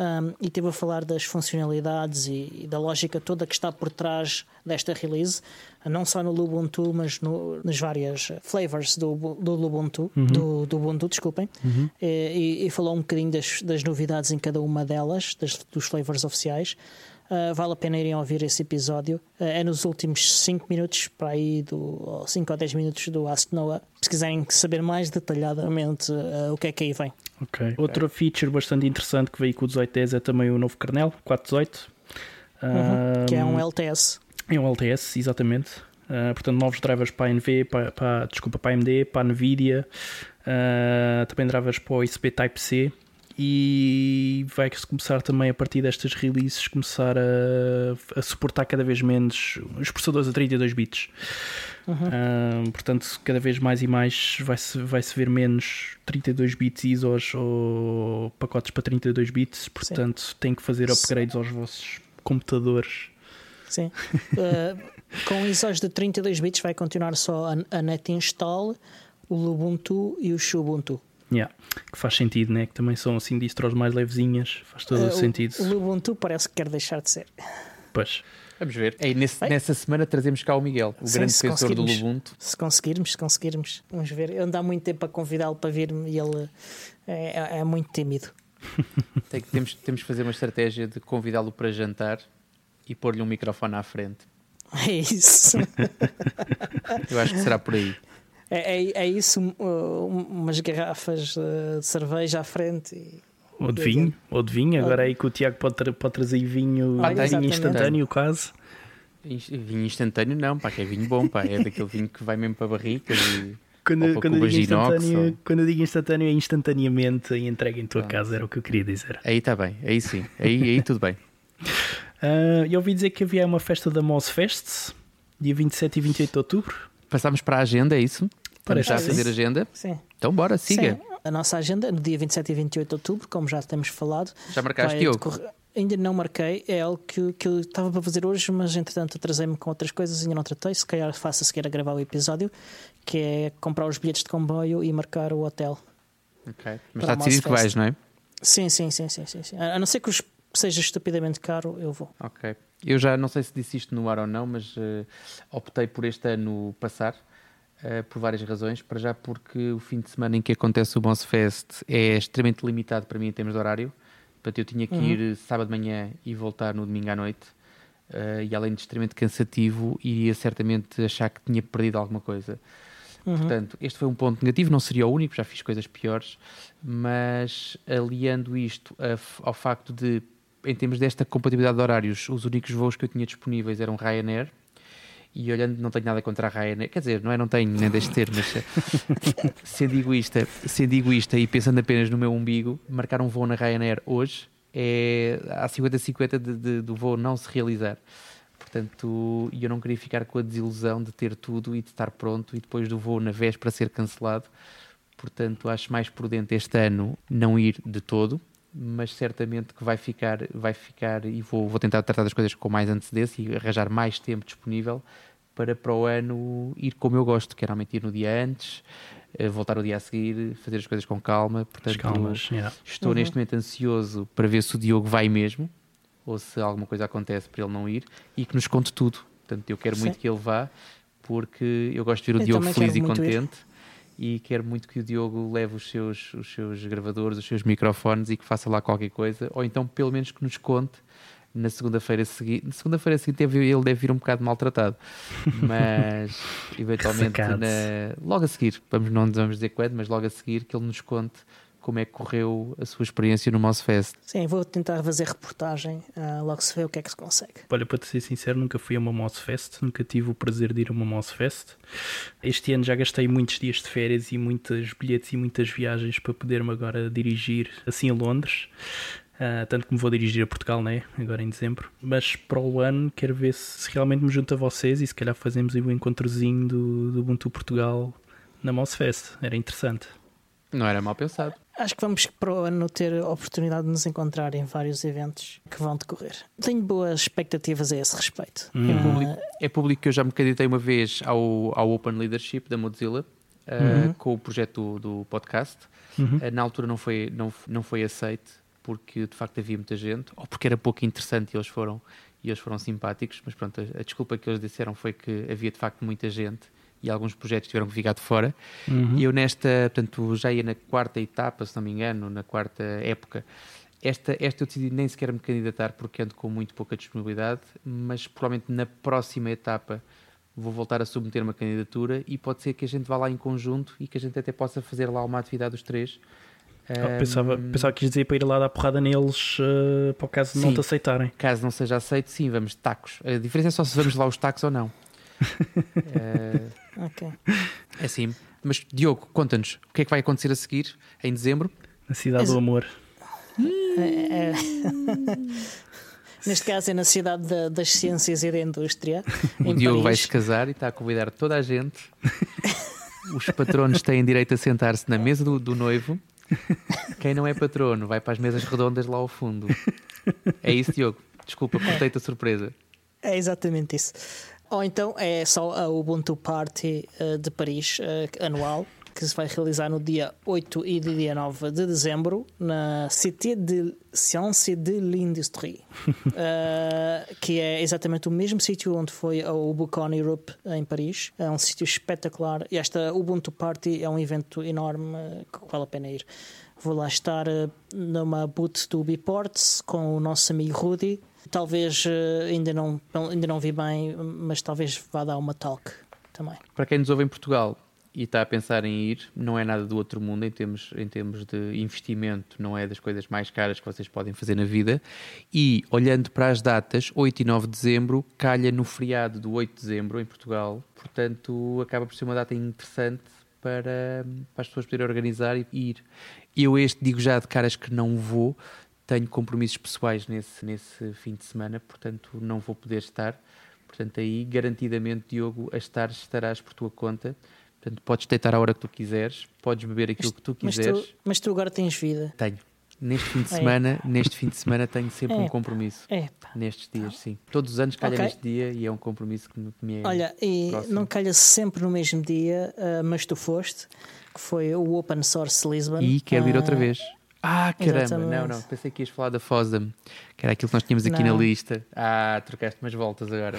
S1: um, e teve a falar das funcionalidades e, e, da lógica toda que está por trás desta release, não só no Ubuntu, mas no, nas várias flavors do, do Ubuntu, uhum. do, do Ubuntu, desculpem, uhum. e, e, falou um bocadinho das, das, novidades em cada uma delas, das, dos flavors oficiais. Uh, vale a pena irem ouvir esse episódio. Uh, é nos últimos 5 minutos, para aí, 5 ou 10 minutos do Ask Noah. Se quiserem saber mais detalhadamente uh, o que é que aí vem.
S3: Ok. Outra feature bastante interessante que veio com o 1810 é também o novo kernel, 418.
S1: Uhum, que é um LTS.
S3: É um LTS, exatamente. Portanto, novos drivers para a NV, para, para, desculpa, para a AMD, para a NVIDIA, também drivers para o USB Type-C e vai começar também a partir destas releases começar a, a suportar cada vez menos os processadores a 32 bits. Uhum. Uh, portanto, cada vez mais e mais vai-se vai -se ver menos 32 bits ISOs ou pacotes para 32 bits. Portanto, Sim. tem que fazer upgrades aos vossos computadores.
S1: Sim. Uh, com ISOs de 32 bits vai continuar só a, a Net Install, o Ubuntu e o Xubuntu.
S3: Yeah. Que faz sentido, né? Que também são assim distros mais levezinhas, faz todo uh, o sentido.
S1: O, Ubuntu parece que quer deixar de ser.
S3: Pois.
S2: Vamos ver. Ei, nesse, nessa semana trazemos cá o Miguel, o Sim, grande defensor do Ubuntu.
S1: Se conseguirmos, se conseguirmos. Vamos ver. Eu ando há muito tempo a convidá-lo para vir-me e ele é, é, é muito tímido.
S2: Tem, temos, temos que fazer uma estratégia de convidá-lo para jantar e pôr-lhe um microfone à frente.
S1: É isso.
S2: Eu acho que será por aí.
S1: É, é, é isso, umas garrafas de cerveja à frente. E...
S3: Ou de vinho, ou de vinho. Agora aí que o Tiago pode, tra pode trazer vinho, ah, vinho instantâneo, quase.
S2: Vinho instantâneo não, pá, que é vinho bom, pá, é daquele vinho que vai mesmo para barricas e...
S3: Quando, quando, eu digo instantâneo, ou... quando eu digo instantâneo, é instantaneamente e entrega em tua ah. casa, era o que eu queria dizer.
S2: Aí está bem, aí sim, aí, aí tudo bem.
S3: Uh, eu ouvi dizer que havia uma festa da Mosfest, dia 27 e 28 de outubro.
S2: Passámos para a agenda, é isso? Parece já fazer agenda?
S1: Sim.
S2: Então bora, siga. Sim.
S1: A nossa agenda no dia 27 e 28 de outubro, como já temos falado.
S2: Já marcaste, Diogo?
S1: Decorrer... Ainda não marquei, é algo que, que eu estava para fazer hoje, mas entretanto atrasei-me com outras coisas e ainda não tratei. Se calhar faço a seguir a gravar o episódio, que é comprar os bilhetes de comboio e marcar o hotel.
S2: Ok. Mas está decidido que vais, não é?
S1: Sim, sim, sim, sim, sim, sim. A não ser que os seja estupidamente caro, eu vou.
S2: Ok. Eu já não sei se disse isto no ar ou não, mas uh, optei por este ano passar uh, por várias razões. Para já, porque o fim de semana em que acontece o Boss Fest é extremamente limitado para mim em termos de horário. Portanto, eu tinha que uhum. ir sábado de manhã e voltar no domingo à noite. Uh, e além de extremamente cansativo, iria certamente achar que tinha perdido alguma coisa. Uhum. Portanto, este foi um ponto negativo, não seria o único, já fiz coisas piores, mas aliando isto ao facto de, em termos desta compatibilidade de horários, os únicos voos que eu tinha disponíveis eram Ryanair, e olhando, não tenho nada contra a Ryanair, quer dizer, não é? Não tenho, nem deixo de ter, mas sendo egoísta, sendo egoísta e pensando apenas no meu umbigo, marcar um voo na Ryanair hoje é há 50-50 de, do voo não se realizar. Portanto, eu não queria ficar com a desilusão de ter tudo e de estar pronto e depois do voo na véspera ser cancelado. Portanto, acho mais prudente este ano não ir de todo, mas certamente que vai ficar, vai ficar e vou, vou tentar tratar das coisas com mais antecedência e arranjar mais tempo disponível para para o ano ir como eu gosto, que é realmente ir no dia antes, eh, voltar o dia a seguir, fazer as coisas com calma. Portanto, calmas, yeah. estou uhum. neste momento ansioso para ver se o Diogo vai mesmo ou se alguma coisa acontece para ele não ir e que nos conte tudo. Portanto, eu quero Sim. muito que ele vá porque eu gosto de ver o eu Diogo feliz e contente. Ir e quero muito que o Diogo leve os seus, os seus gravadores, os seus microfones e que faça lá qualquer coisa, ou então pelo menos que nos conte na segunda-feira seguinte. Na segunda-feira seguinte ele deve vir um bocado maltratado, mas eventualmente na, logo a seguir, vamos, não vamos dizer quando, mas logo a seguir que ele nos conte como é que correu a sua experiência no Mossfest.
S1: Sim, vou tentar fazer reportagem, uh, logo se vê o que é que se consegue.
S3: Olha, para te ser sincero, nunca fui a uma Mossfest, nunca tive o prazer de ir a uma Mossfest. Este ano já gastei muitos dias de férias e muitos bilhetes e muitas viagens para poder-me agora dirigir assim a Londres. Uh, tanto como vou dirigir a Portugal, né? agora em dezembro. Mas para o ano quero ver se, se realmente me junto a vocês e se calhar fazemos o um encontrozinho do, do Ubuntu Portugal na Mossfest. Era interessante.
S2: Não era mal pensado.
S1: Acho que vamos para o ano ter a oportunidade de nos encontrar em vários eventos que vão decorrer. Tenho boas expectativas a esse respeito.
S2: Hum. É, público, é, público, que eu já me candidatei uma vez ao, ao Open Leadership da Mozilla, uh, uhum. com o projeto do, do podcast. Uhum. Uh, na altura não foi, não, não foi aceite porque de facto havia muita gente, ou porque era pouco interessante e eles foram, e eles foram simpáticos, mas pronto, a, a desculpa que eles disseram foi que havia de facto muita gente e alguns projetos tiveram que ficar de fora. Uhum. E eu nesta, portanto, já ia na quarta etapa, se não me engano, na quarta época, esta, esta eu decidi nem sequer me candidatar porque ando com muito pouca disponibilidade, mas provavelmente na próxima etapa vou voltar a submeter uma candidatura e pode ser que a gente vá lá em conjunto e que a gente até possa fazer lá uma atividade dos três.
S3: Oh, pensava, um, pensava que dizer para ir lá dar porrada neles uh, para o caso de não te aceitarem.
S2: Caso não seja aceito, sim, vamos tacos. A diferença é só se vamos lá os tacos ou não.
S1: uh, ok.
S2: É assim. Mas Diogo, conta-nos o que é que vai acontecer a seguir em dezembro?
S3: Na Cidade do Amor.
S1: É, é... Neste caso é na cidade da, das ciências e da indústria.
S2: O Diogo vai se casar e está a convidar toda a gente. Os patronos têm direito a sentar-se na mesa do, do noivo. Quem não é patrono vai para as mesas redondas lá ao fundo. É isso, Diogo. Desculpa, cortei-te a surpresa.
S1: É exatamente isso. Ou então é só a Ubuntu Party uh, de Paris uh, anual que se vai realizar no dia 8 e dia 9 de dezembro na Cité de Sciences de l'Industrie, uh, que é exatamente o mesmo sítio onde foi a Ubucon Europe em Paris. É um sítio espetacular e esta Ubuntu Party é um evento enorme que vale a pena ir. Vou lá estar numa boot do Biports com o nosso amigo Rudy. Talvez uh, ainda, não, ainda não vi bem, mas talvez vá dar uma talk também.
S2: Para quem nos ouve em Portugal, e está a pensar em ir, não é nada do outro mundo em termos, em termos de investimento, não é das coisas mais caras que vocês podem fazer na vida. E olhando para as datas, 8 e 9 de dezembro, calha no feriado do 8 de dezembro em Portugal, portanto acaba por ser uma data interessante para, para as pessoas poderem organizar e ir. Eu este digo já de caras que não vou, tenho compromissos pessoais nesse, nesse fim de semana, portanto não vou poder estar. Portanto, aí garantidamente, Diogo, a estar estarás por tua conta. Portanto, podes deitar a hora que tu quiseres, podes beber aquilo mas, que tu quiseres.
S1: Mas tu, mas tu, agora tens vida.
S2: Tenho. Neste fim de é. semana, neste fim de semana tenho sempre é. um compromisso. É. Nestes dias, sim. Todos os anos calha okay. neste dia e é um compromisso que me é.
S1: Olha, e próximo. não calha sempre no mesmo dia, uh, mas tu foste, que foi o Open Source Lisbon.
S2: E quero ir outra ah, vez. Ah, caramba, Exatamente. não, não, pensei que ias falar da FOSDEM, que era aquilo que nós tínhamos aqui não. na lista. Ah, trocaste umas voltas agora.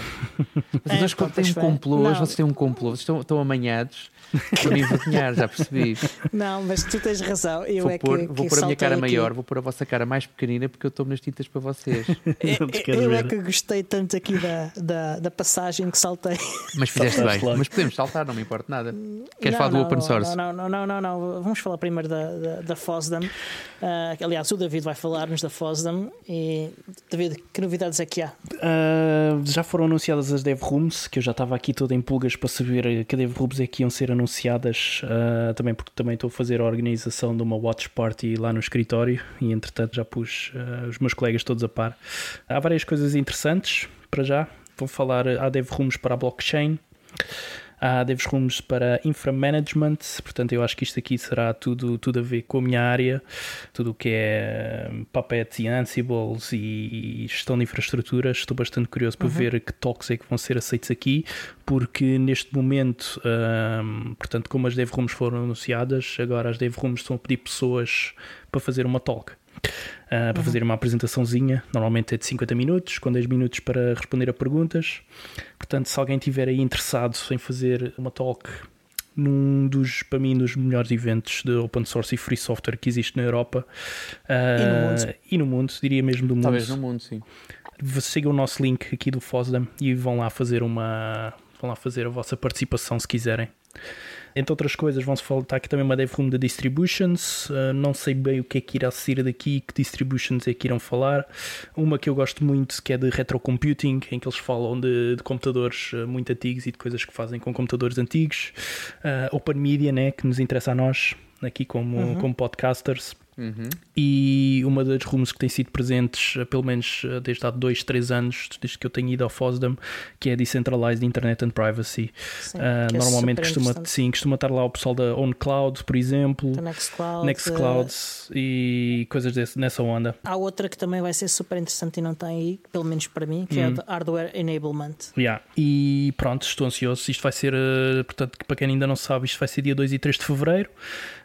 S2: Vocês é, hoje têm um complô, hoje vocês têm um complô, vocês estão, estão amanhados para me envergonhar, já percebi.
S1: Não, mas tu tens razão. Eu
S2: vou
S1: é
S2: pôr,
S1: que,
S2: vou
S1: que
S2: pôr a minha cara
S1: aqui.
S2: maior, vou pôr a vossa cara mais pequenina porque eu estou nas tintas para vocês.
S1: eu, eu é que gostei tanto aqui da, da, da passagem que saltei.
S2: Mas fizeste bem. Mas podemos saltar, não me importa nada. Queres não, falar do open source?
S1: Não, não, não, não, não, Vamos falar primeiro da, da, da FOSDEM. Uh, aliás, o David vai falar-nos da FOSDEM. E, David, que novidades é que há?
S3: Uh, já foram anunciadas as Dev Rooms, que eu já estava aqui todo em pulgas para saber que Dev Rooms é que iam ser anunciadas uh, também porque também estou a fazer a organização de uma watch party lá no escritório e entretanto já pus os meus colegas todos a par. Há várias coisas interessantes para já. Vou falar, há dev rooms para a blockchain, há devs rumos para inframanagement, portanto eu acho que isto aqui será tudo, tudo a ver com a minha área, tudo o que é hum, Puppet e Ansibles e gestão de infraestruturas. Estou bastante curioso para uhum. ver que talks é que vão ser aceitos aqui, porque neste momento, um, portanto, como as dev rooms foram anunciadas, agora as dev rooms estão a pedir pessoas para fazer uma talk. Uh, para uhum. fazer uma apresentaçãozinha, normalmente é de 50 minutos, com 10 minutos para responder a perguntas. Portanto, se alguém estiver aí interessado em fazer uma talk num dos, para mim, dos melhores eventos de open source e free software que existe na Europa
S1: uh, e, no mundo.
S3: e no mundo, diria mesmo do mundo.
S2: Talvez no mundo, sim.
S3: Sigam o nosso link aqui do FOSDEM e vão lá fazer uma vão lá fazer a vossa participação se quiserem. Entre outras coisas, vão-se falar aqui também uma dev room de distributions. Uh, não sei bem o que é que irá sair daqui, que distributions é que irão falar. Uma que eu gosto muito, que é de retrocomputing, em que eles falam de, de computadores ah, muito antigos e de coisas que fazem com computadores antigos. Uh, open Media, né, que nos interessa a nós, aqui como, uhum. como podcasters. Uhum. E uma das rooms que tem sido presentes, eh, pelo menos eh, desde há dois, três anos, desde que eu tenho ido ao FOSDEM, que é Decentralized Internet and Privacy. Sim, uh, é normalmente costuma, sim, costuma estar lá o pessoal da OnCloud, por exemplo,
S1: Nextcloud,
S3: Nextcloud uh, e coisas desse, nessa onda.
S1: Há outra que também vai ser super interessante e não tem aí, pelo menos para mim, que é a uhum. de Hardware Enablement.
S3: Yeah. E pronto, estou ansioso. Isto vai ser, portanto, para quem ainda não sabe, isto vai ser dia 2 e 3 de fevereiro.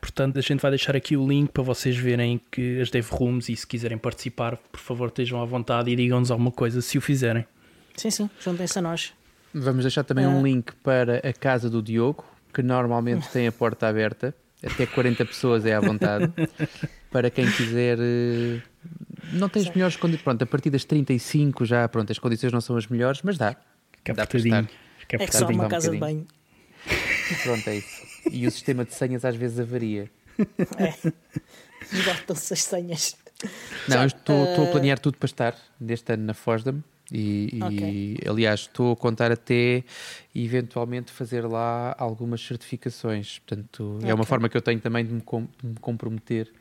S3: Portanto, a gente vai deixar aqui o link para vocês verem que as dev rooms e se quiserem participar, por favor, estejam à vontade e digam-nos alguma coisa se o fizerem.
S1: Sim, sim, juntem-se a nós.
S2: Vamos deixar também um ah. link para a casa do Diogo, que normalmente tem a porta aberta, até 40 pessoas é à vontade, para quem quiser. Eh, não tem as melhores condições. Pronto, a partir das 35 já, pronto, as condições não são as melhores, mas dá.
S1: dá para estar. É que só uma casa de banho.
S2: Pronto, é isso. E o sistema de senhas às vezes avaria.
S1: É. Esgotam-se as senhas.
S2: Não, estou, uh... estou a planear tudo para estar deste ano na Fosdam. E, okay. e, aliás, estou a contar até eventualmente fazer lá algumas certificações. Portanto, okay. é uma forma que eu tenho também de me, com, de me comprometer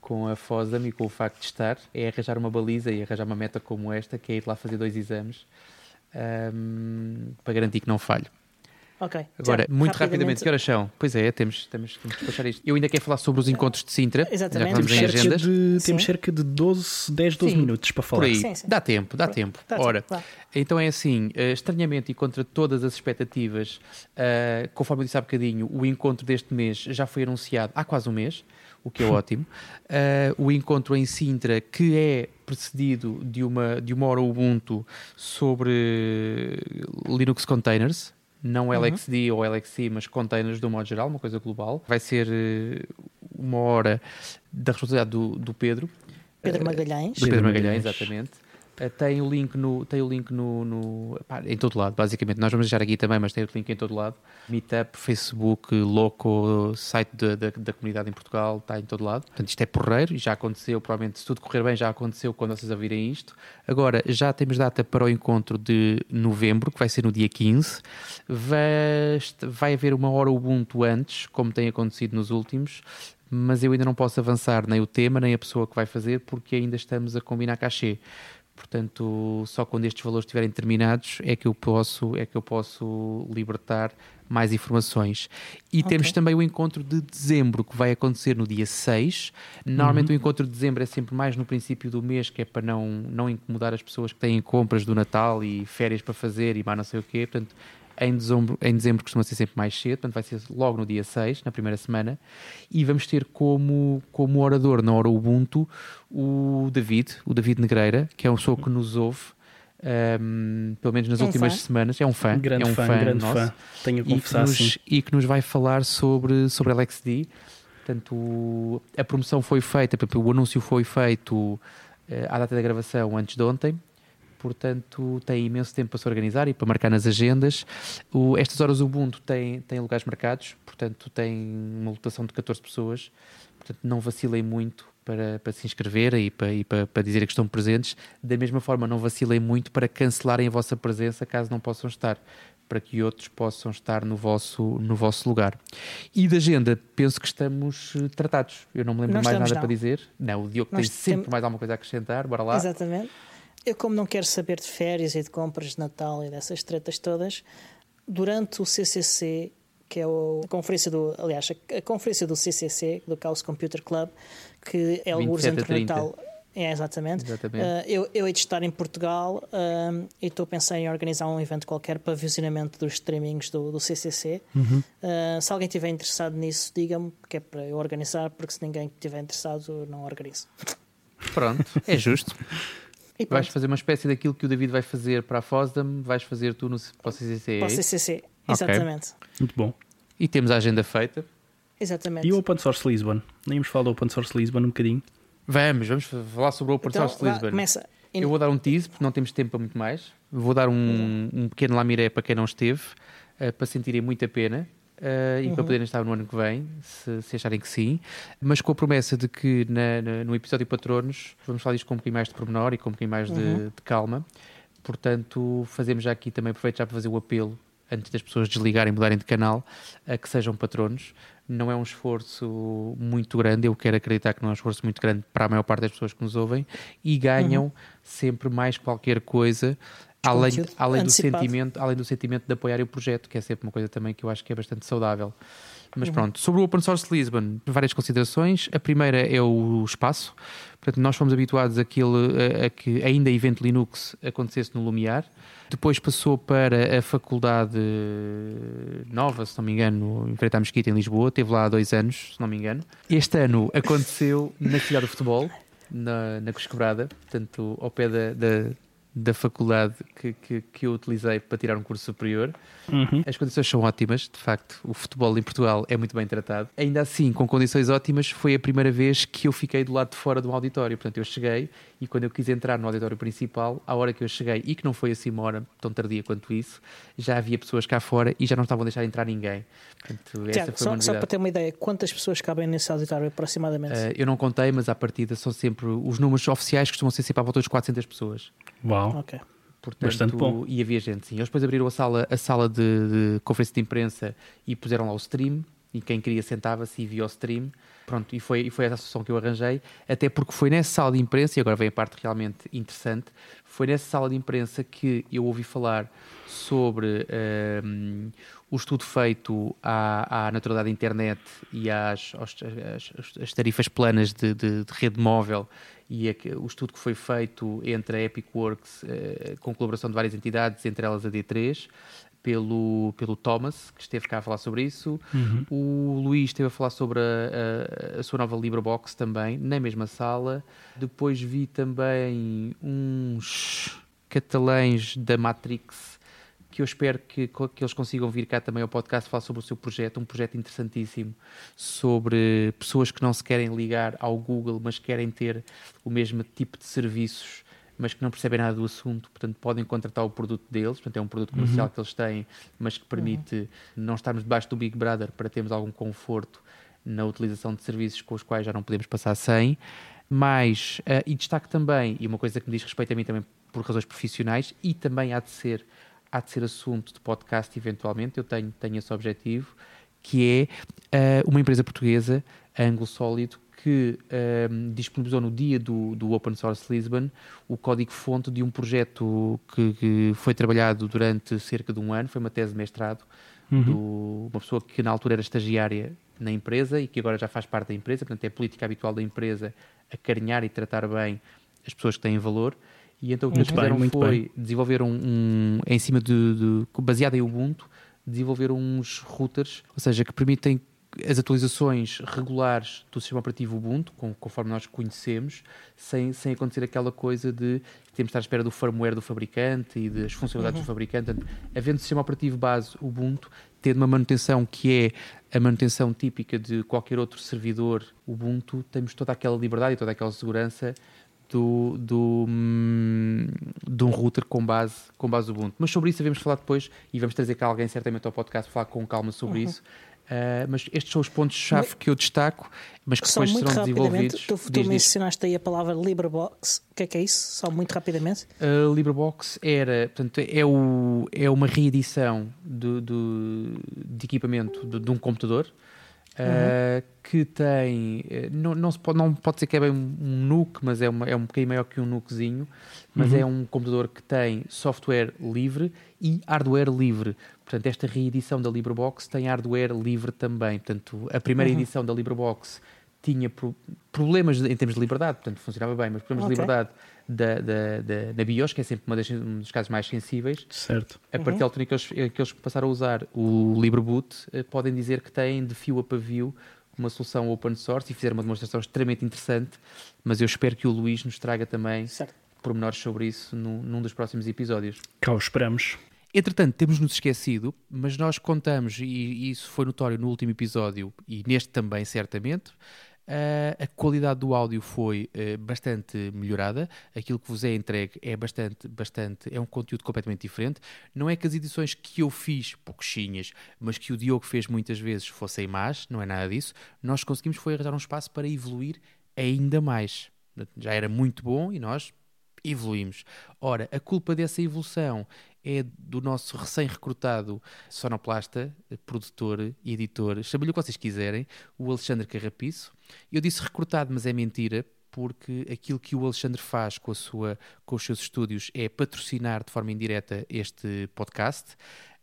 S2: com a FOSAM e com o facto de estar, é arranjar uma baliza e arranjar uma meta como esta, que é ir lá fazer dois exames um, para garantir que não falho.
S1: Ok.
S2: Agora, muito rapidamente, rapidamente, que horas são? Pois é, temos, temos, temos que despachar isto. Eu ainda quero falar sobre os encontros de Sintra.
S1: Exatamente.
S3: temos, cerca de, temos cerca de 12, 10, 12 sim. minutos para falar.
S2: Por aí. Sim, sim. Dá tempo, dá tempo. Dá Ora, tempo, então é assim, uh, estranhamente e contra todas as expectativas, uh, conforme eu disse há bocadinho, o encontro deste mês já foi anunciado há quase um mês o que é ótimo. Uh, o encontro em Sintra, que é precedido de uma, de uma hora Ubuntu sobre Linux Containers, não uhum. LXD ou LXC, mas containers de um modo geral, uma coisa global. Vai ser eh, uma hora da responsabilidade do, do Pedro.
S1: Pedro Magalhães.
S2: Do Pedro Magalhães, exatamente. Eh, tem o link, no, tem o link no, no pá, em todo lado, basicamente. Nós vamos deixar aqui também, mas tem o link em todo lado. Meetup, Facebook, Loco, site da, da, da, comunidade em Portugal, está em todo lado. Portanto, isto é porreiro já aconteceu, provavelmente, se tudo correr bem, já aconteceu quando vocês ouvirem isto. Agora, já temos data para o encontro de novembro, que vai ser no dia 15. Vai, vai haver uma hora Ubuntu antes, como tem acontecido nos últimos mas eu ainda não posso avançar nem o tema, nem a pessoa que vai fazer, porque ainda estamos a combinar cachê. Portanto, só quando estes valores estiverem terminados é que eu posso, é que eu posso libertar mais informações. E okay. temos também o encontro de dezembro, que vai acontecer no dia 6. Normalmente uhum. o encontro de dezembro é sempre mais no princípio do mês, que é para não, não incomodar as pessoas que têm compras do Natal e férias para fazer e mais não sei o quê. Portanto, em dezembro, em dezembro costuma ser sempre mais cedo, portanto vai ser logo no dia 6, na primeira semana, e vamos ter como, como orador na hora Ubuntu o David, o David Negreira, que é um pessoa que nos ouve, um, pelo menos nas é últimas fã. semanas, é um fã,
S3: grande
S2: é um
S3: fã,
S2: fã
S3: grande nosso, fã. tenho a confessar
S2: e que, nos, e que nos vai falar sobre, sobre LXD. Portanto, a promoção foi feita, o anúncio foi feito eh, à data da gravação antes de ontem, portanto tem imenso tempo para se organizar e para marcar nas agendas. O, estas horas o Ubuntu tem, tem lugares marcados, portanto tem uma lotação de 14 pessoas, portanto não vacilem muito para, para se inscreverem e, para, e para, para dizer que estão presentes. Da mesma forma, não vacilem muito para cancelarem a vossa presença caso não possam estar para que outros possam estar no vosso, no vosso lugar. E da agenda, penso que estamos eh, tratados. Eu não me lembro não mais nada não. para dizer. Não, o Diogo Nós tem sempre tem... mais alguma coisa a acrescentar. Bora lá.
S1: Exatamente. Eu, como não quero saber de férias e de compras de Natal e dessas tretas todas, durante o CCC, que é a conferência do, aliás, a conferência do CCC, do Chaos Computer Club, que é alguns entre Natal. É, exatamente. exatamente. Uh, eu, eu hei de estar em Portugal uh, e estou a pensar em organizar um evento qualquer para visionamento dos streamings do, do CCC. Uhum. Uh, se alguém estiver interessado nisso, diga-me, que é para eu organizar, porque se ninguém estiver interessado, não organizo.
S2: Pronto, é justo. vais fazer uma espécie daquilo que o David vai fazer para a FOSDAM, vais fazer tu no, para o CCC.
S1: Para o CCC, exatamente.
S3: Okay. Muito bom.
S2: E temos a agenda feita.
S1: Exatamente.
S3: E o Open Source Lisbon? Nem íamos falar do Open Source Lisbon um bocadinho?
S2: Vamos, vamos falar sobre o Open então, Source Lisbon.
S1: Começa.
S2: Eu vou dar um tease, porque não temos tempo para muito mais. Vou dar um, um pequeno lamiré para quem não esteve, uh, para sentirem muita pena uh, e uhum. para poderem estar no ano que vem, se, se, acharem que sim, mas com a promessa de que na, na, no episódio Patronos vamos falar disto com um bocadinho mais de pormenor e com um bocadinho mais uhum. de, de, calma. Portanto, fazemos já aqui também, aproveito já para fazer o apelo antes das pessoas desligarem, mudarem de canal, a que sejam patronos. Não é um esforço muito grande, eu quero acreditar que não é um esforço muito grande para a maior parte das pessoas que nos ouvem e ganham uhum. sempre mais qualquer coisa além, além, do sentimento, além do sentimento de apoiar o projeto, que é sempre uma coisa também que eu acho que é bastante saudável. Mas uhum. pronto, sobre o Open Source Lisbon, várias considerações. A primeira é o espaço. Portanto, nós fomos habituados àquilo, a, a que ainda evento Linux acontecesse no Lumiar. Depois passou para a faculdade nova, se não me engano, em à Mesquita, em Lisboa. Teve lá há dois anos, se não me engano. Este ano aconteceu na cidade do futebol, na, na Cusquebrada, portanto, ao pé da, da da faculdade que, que, que, eu utilizei para tirar um curso superior. Uhum. As condições são ótimas, de facto, o futebol em Portugal é muito bem tratado. Ainda assim, com condições ótimas, foi a primeira vez que eu fiquei do lado de fora do auditório. Portanto, eu cheguei e quando eu quis entrar no auditório principal, à hora que eu cheguei, e que não foi assim uma hora tão tardia quanto isso, já havia pessoas cá fora e já não estavam a deixar entrar ninguém.
S1: Portanto, Tiago, só, só, para ter uma ideia, quantas pessoas cabem nesse auditório aproximadamente? Uh,
S2: eu não contei, mas à partida são sempre os números oficiais costumam ser sempre à volta dos 400 pessoas.
S3: Uau! Ok. Portanto, Bastante bom.
S2: E havia gente, sim. Eles depois abriram a sala, a sala de, de conferência de imprensa e puseram lá o stream. E quem queria sentava-se e via o stream. Pronto, e foi, e foi essa a solução que eu arranjei. Até porque foi nessa sala de imprensa, e agora vem a parte realmente interessante, foi nessa sala de imprensa que eu ouvi falar sobre um, o estudo feito à, à naturalidade da internet e às, às, às tarifas planas de, de, de rede móvel e a, o estudo que foi feito entre a Epicworks, eh, com colaboração de várias entidades, entre elas a D3, pelo, pelo Thomas, que esteve cá a falar sobre isso. Uhum. O Luís esteve a falar sobre a, a, a, sua nova LibreBox também, na mesma sala. Depois vi também uns catalães da Matrix que eu espero que, que eles consigam vir cá também ao podcast falar sobre o seu projeto, um projeto interessantíssimo sobre pessoas que não se querem ligar ao Google, mas querem ter o mesmo tipo de serviços, mas que não percebem nada do assunto, portanto podem contratar o produto deles, portanto é um produto comercial uhum. que eles têm, mas que permite uhum. não estarmos debaixo do Big Brother para termos algum conforto na utilização de serviços com os quais já não podemos passar sem. Mas, uh, e destaque também, e uma coisa que me diz respeito a mim também por razões profissionais, e também há de ser há de ser assunto de podcast eventualmente, eu tenho, tenho esse objetivo, que é uh, uma empresa portuguesa, a Anglo Sólido, que uh, disponibilizou no dia do, do Open Source Lisbon o código-fonte de um projeto que, que, foi trabalhado durante cerca de um ano, foi uma tese de mestrado, uhum. do, uma pessoa que na altura era estagiária na empresa e que agora já faz parte da empresa, portanto é a política habitual da empresa acarinhar e tratar bem as pessoas que têm valor. E então o que eles fizeram bem, foi bem. desenvolver um, um, em cima de, de, baseado em Ubuntu, desenvolver uns routers, ou seja, que permitem as atualizações regulares do sistema operativo Ubuntu, com, conforme nós conhecemos, sem, sem acontecer aquela coisa de temos de estar à espera do firmware do fabricante e das funcionalidades uhum. do fabricante. Havendo sistema operativo base Ubuntu, tendo uma manutenção que é a manutenção típica de qualquer outro servidor Ubuntu, temos toda aquela liberdade e toda aquela segurança do, do, hum, de um router com base, com base Ubuntu. Mas sobre isso devemos falar depois e vamos trazer cá alguém certamente ao podcast falar com calma sobre uhum. isso. Uh, mas estes são os pontos-chave que eu destaco, mas que depois serão desenvolvidos.
S1: Tu, tu diz, mencionaste aí a palavra LibreBox. O que é que é isso? Só muito rapidamente.
S2: Uh, LibreBox era, portanto, é, o, é uma reedição do, do de equipamento de, de um computador. Uh, que tem. Eh, não, não, pode, não pode dizer que é bem um NUC, mas é, uma, é um bocadinho maior que um NUCzinho. Mas uhum. é um computador que tem software livre e hardware livre. Portanto, esta reedição da LibreBox tem hardware livre também. Portanto, a primeira uhum. edição da LibreBox tinha pro, problemas em termos de liberdade, portanto, funcionava bem, mas problemas okay. de liberdade da, da, da, da BIOS, que é sempre das, um dos casos mais sensíveis.
S3: Certo.
S2: A partir uhum. da altura que eles, que eles passaram a usar o LibreBoot, eh, podem dizer que têm de fio a pavio uma solução open source e fizeram uma demonstração extremamente interessante, mas eu espero que o Luís nos traga também certo. pormenores sobre isso num, num dos próximos episódios.
S3: Cá o esperamos.
S2: Entretanto, temos-nos esquecido, mas nós contamos, e isso foi notório no último episódio e neste também, certamente, a qualidade do áudio foi uh, bastante melhorada. Aquilo que vos é entregue é bastante, bastante, é um conteúdo completamente diferente. Não é que as edições que eu fiz, pouquinhas, mas que o Diogo fez muitas vezes fossem más, não é nada disso. Nós conseguimos foi arranjar um espaço para evoluir ainda mais. Já era muito bom e nós evoluímos. Ora, a culpa dessa evolução é do nosso recém-recrutado sonoplasta, produtor e editor, chamem-lhe o que vocês quiserem, o Alexandre Carrapiço. Eu disse recrutado, mas é mentira, porque aquilo que o Alexandre faz com, a sua, com os seus estúdios é patrocinar de forma indireta este podcast.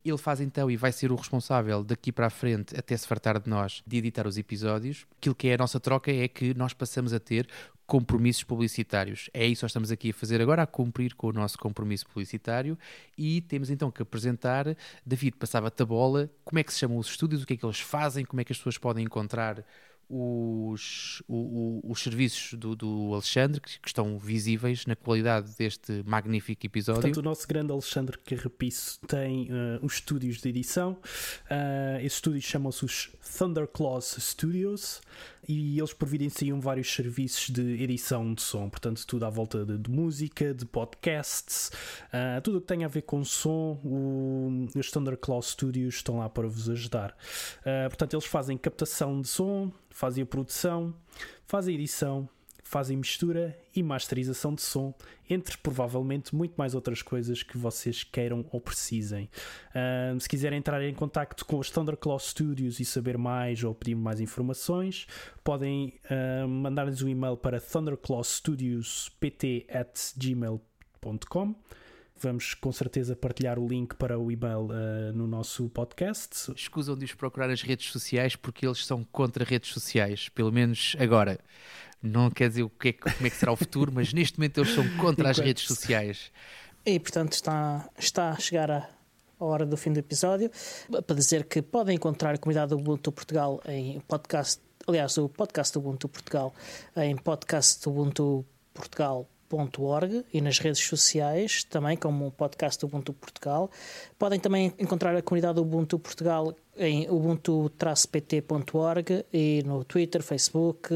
S2: Ele faz então e vai ser o responsável daqui para a frente, até se fartar de nós, de editar os episódios. Aquilo que é a nossa troca é que nós passamos a ter compromissos publicitários. É isso que nós estamos aqui a fazer agora, a cumprir com o nosso compromisso publicitário. E temos então que apresentar, David passava-te a bola, como é que se chamam os estúdios, o que é que eles fazem, como é que as pessoas podem encontrar os, o, o, os serviços do, do Alexandre, que, que, estão visíveis na qualidade deste magnífico episódio.
S3: Portanto, o nosso grande Alexandre Carrapiço tem uh, os estúdios de edição. Uh, esses estúdios chamam-se os Thunderclaws Studios e eles providenciam vários serviços de edição de som, portanto, tudo à volta de, de música, de podcasts, uh, tudo o que tem a ver com som. O, os Thunderclaw Studios estão lá para vos ajudar. portanto, eles fazem captação de som fazem a produção, fazem a edição, fazem mistura e masterização de som, entre provavelmente muito mais outras coisas que vocês queiram ou precisem. Uh, se quiserem entrar em contato com os Thunderclaw Studios e saber mais ou pedir mais informações, podem uh, mandar-lhes um e-mail para thunderclawstudiospt@gmail.com. Vamos com certeza partilhar o link para o e-mail uh, no nosso podcast.
S2: Escusam de os procurar as redes sociais porque eles são contra redes sociais, pelo menos agora. Não quer dizer o que é, como é que será o futuro, mas neste momento eles são contra as redes sociais.
S1: E portanto está, está a chegar a, a hora do fim do episódio para dizer que podem encontrar a comunidade do Ubuntu Portugal em podcast, aliás, o podcast do Ubuntu Portugal em podcast do Ubuntu Portugal e nas redes sociais, também como o podcast Ubuntu Portugal. Podem também encontrar a comunidade Ubuntu Portugal em ubuntu-pt.org e no Twitter, Facebook,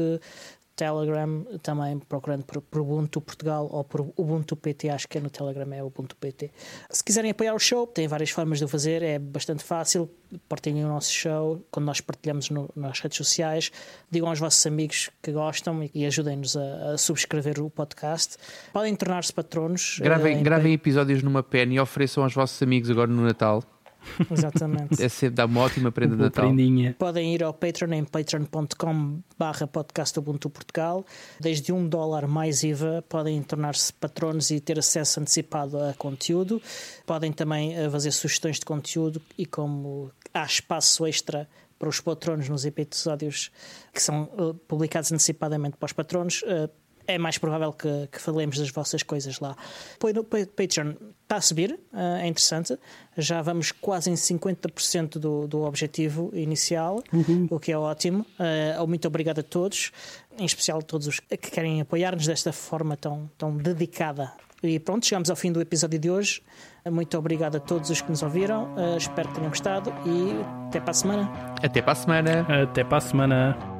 S1: Telegram, também procurando por, por, Ubuntu Portugal ou por Ubuntu PT, acho que é no Telegram, é Ubuntu PT. Se quiserem apoiar o show, tem várias formas de o fazer, é bastante fácil. Partilhem o nosso show quando nós partilhamos no, nas redes sociais. Digam aos vossos amigos que gostam e, e ajudem-nos a, a, subscrever o podcast. Podem tornar-se patronos.
S2: Gravem, uh, gravem episódios numa pen e ofereçam aos vossos amigos agora no Natal.
S1: Exatamente.
S2: É sempre dá uma ótima prenda de Natal.
S3: Prendinha.
S1: Podem ir ao Patreon em patreon.com barra podcast Ubuntu Portugal. Desde um dólar mais IVA podem tornar-se patronos e ter acesso antecipado a conteúdo. Podem também eh, fazer sugestões de conteúdo e como há espaço extra para os patronos nos episódios que são uh, publicados antecipadamente para os patronos, uh, é mais provável que, que, falemos das vossas coisas lá. Apoio no Patreon está a subir, uh, é interessante. Já vamos quase em 50% do, do objetivo inicial, uhum. o que é ótimo. Uh, muito obrigado a todos, em especial a todos os que querem apoiar-nos desta forma tão, tão dedicada. E pronto, chegamos ao fim do episódio de hoje. Muito obrigado a todos os que nos ouviram. Uh, espero que tenham gostado e até para a semana.
S2: Até para a semana.
S3: Até para a semana.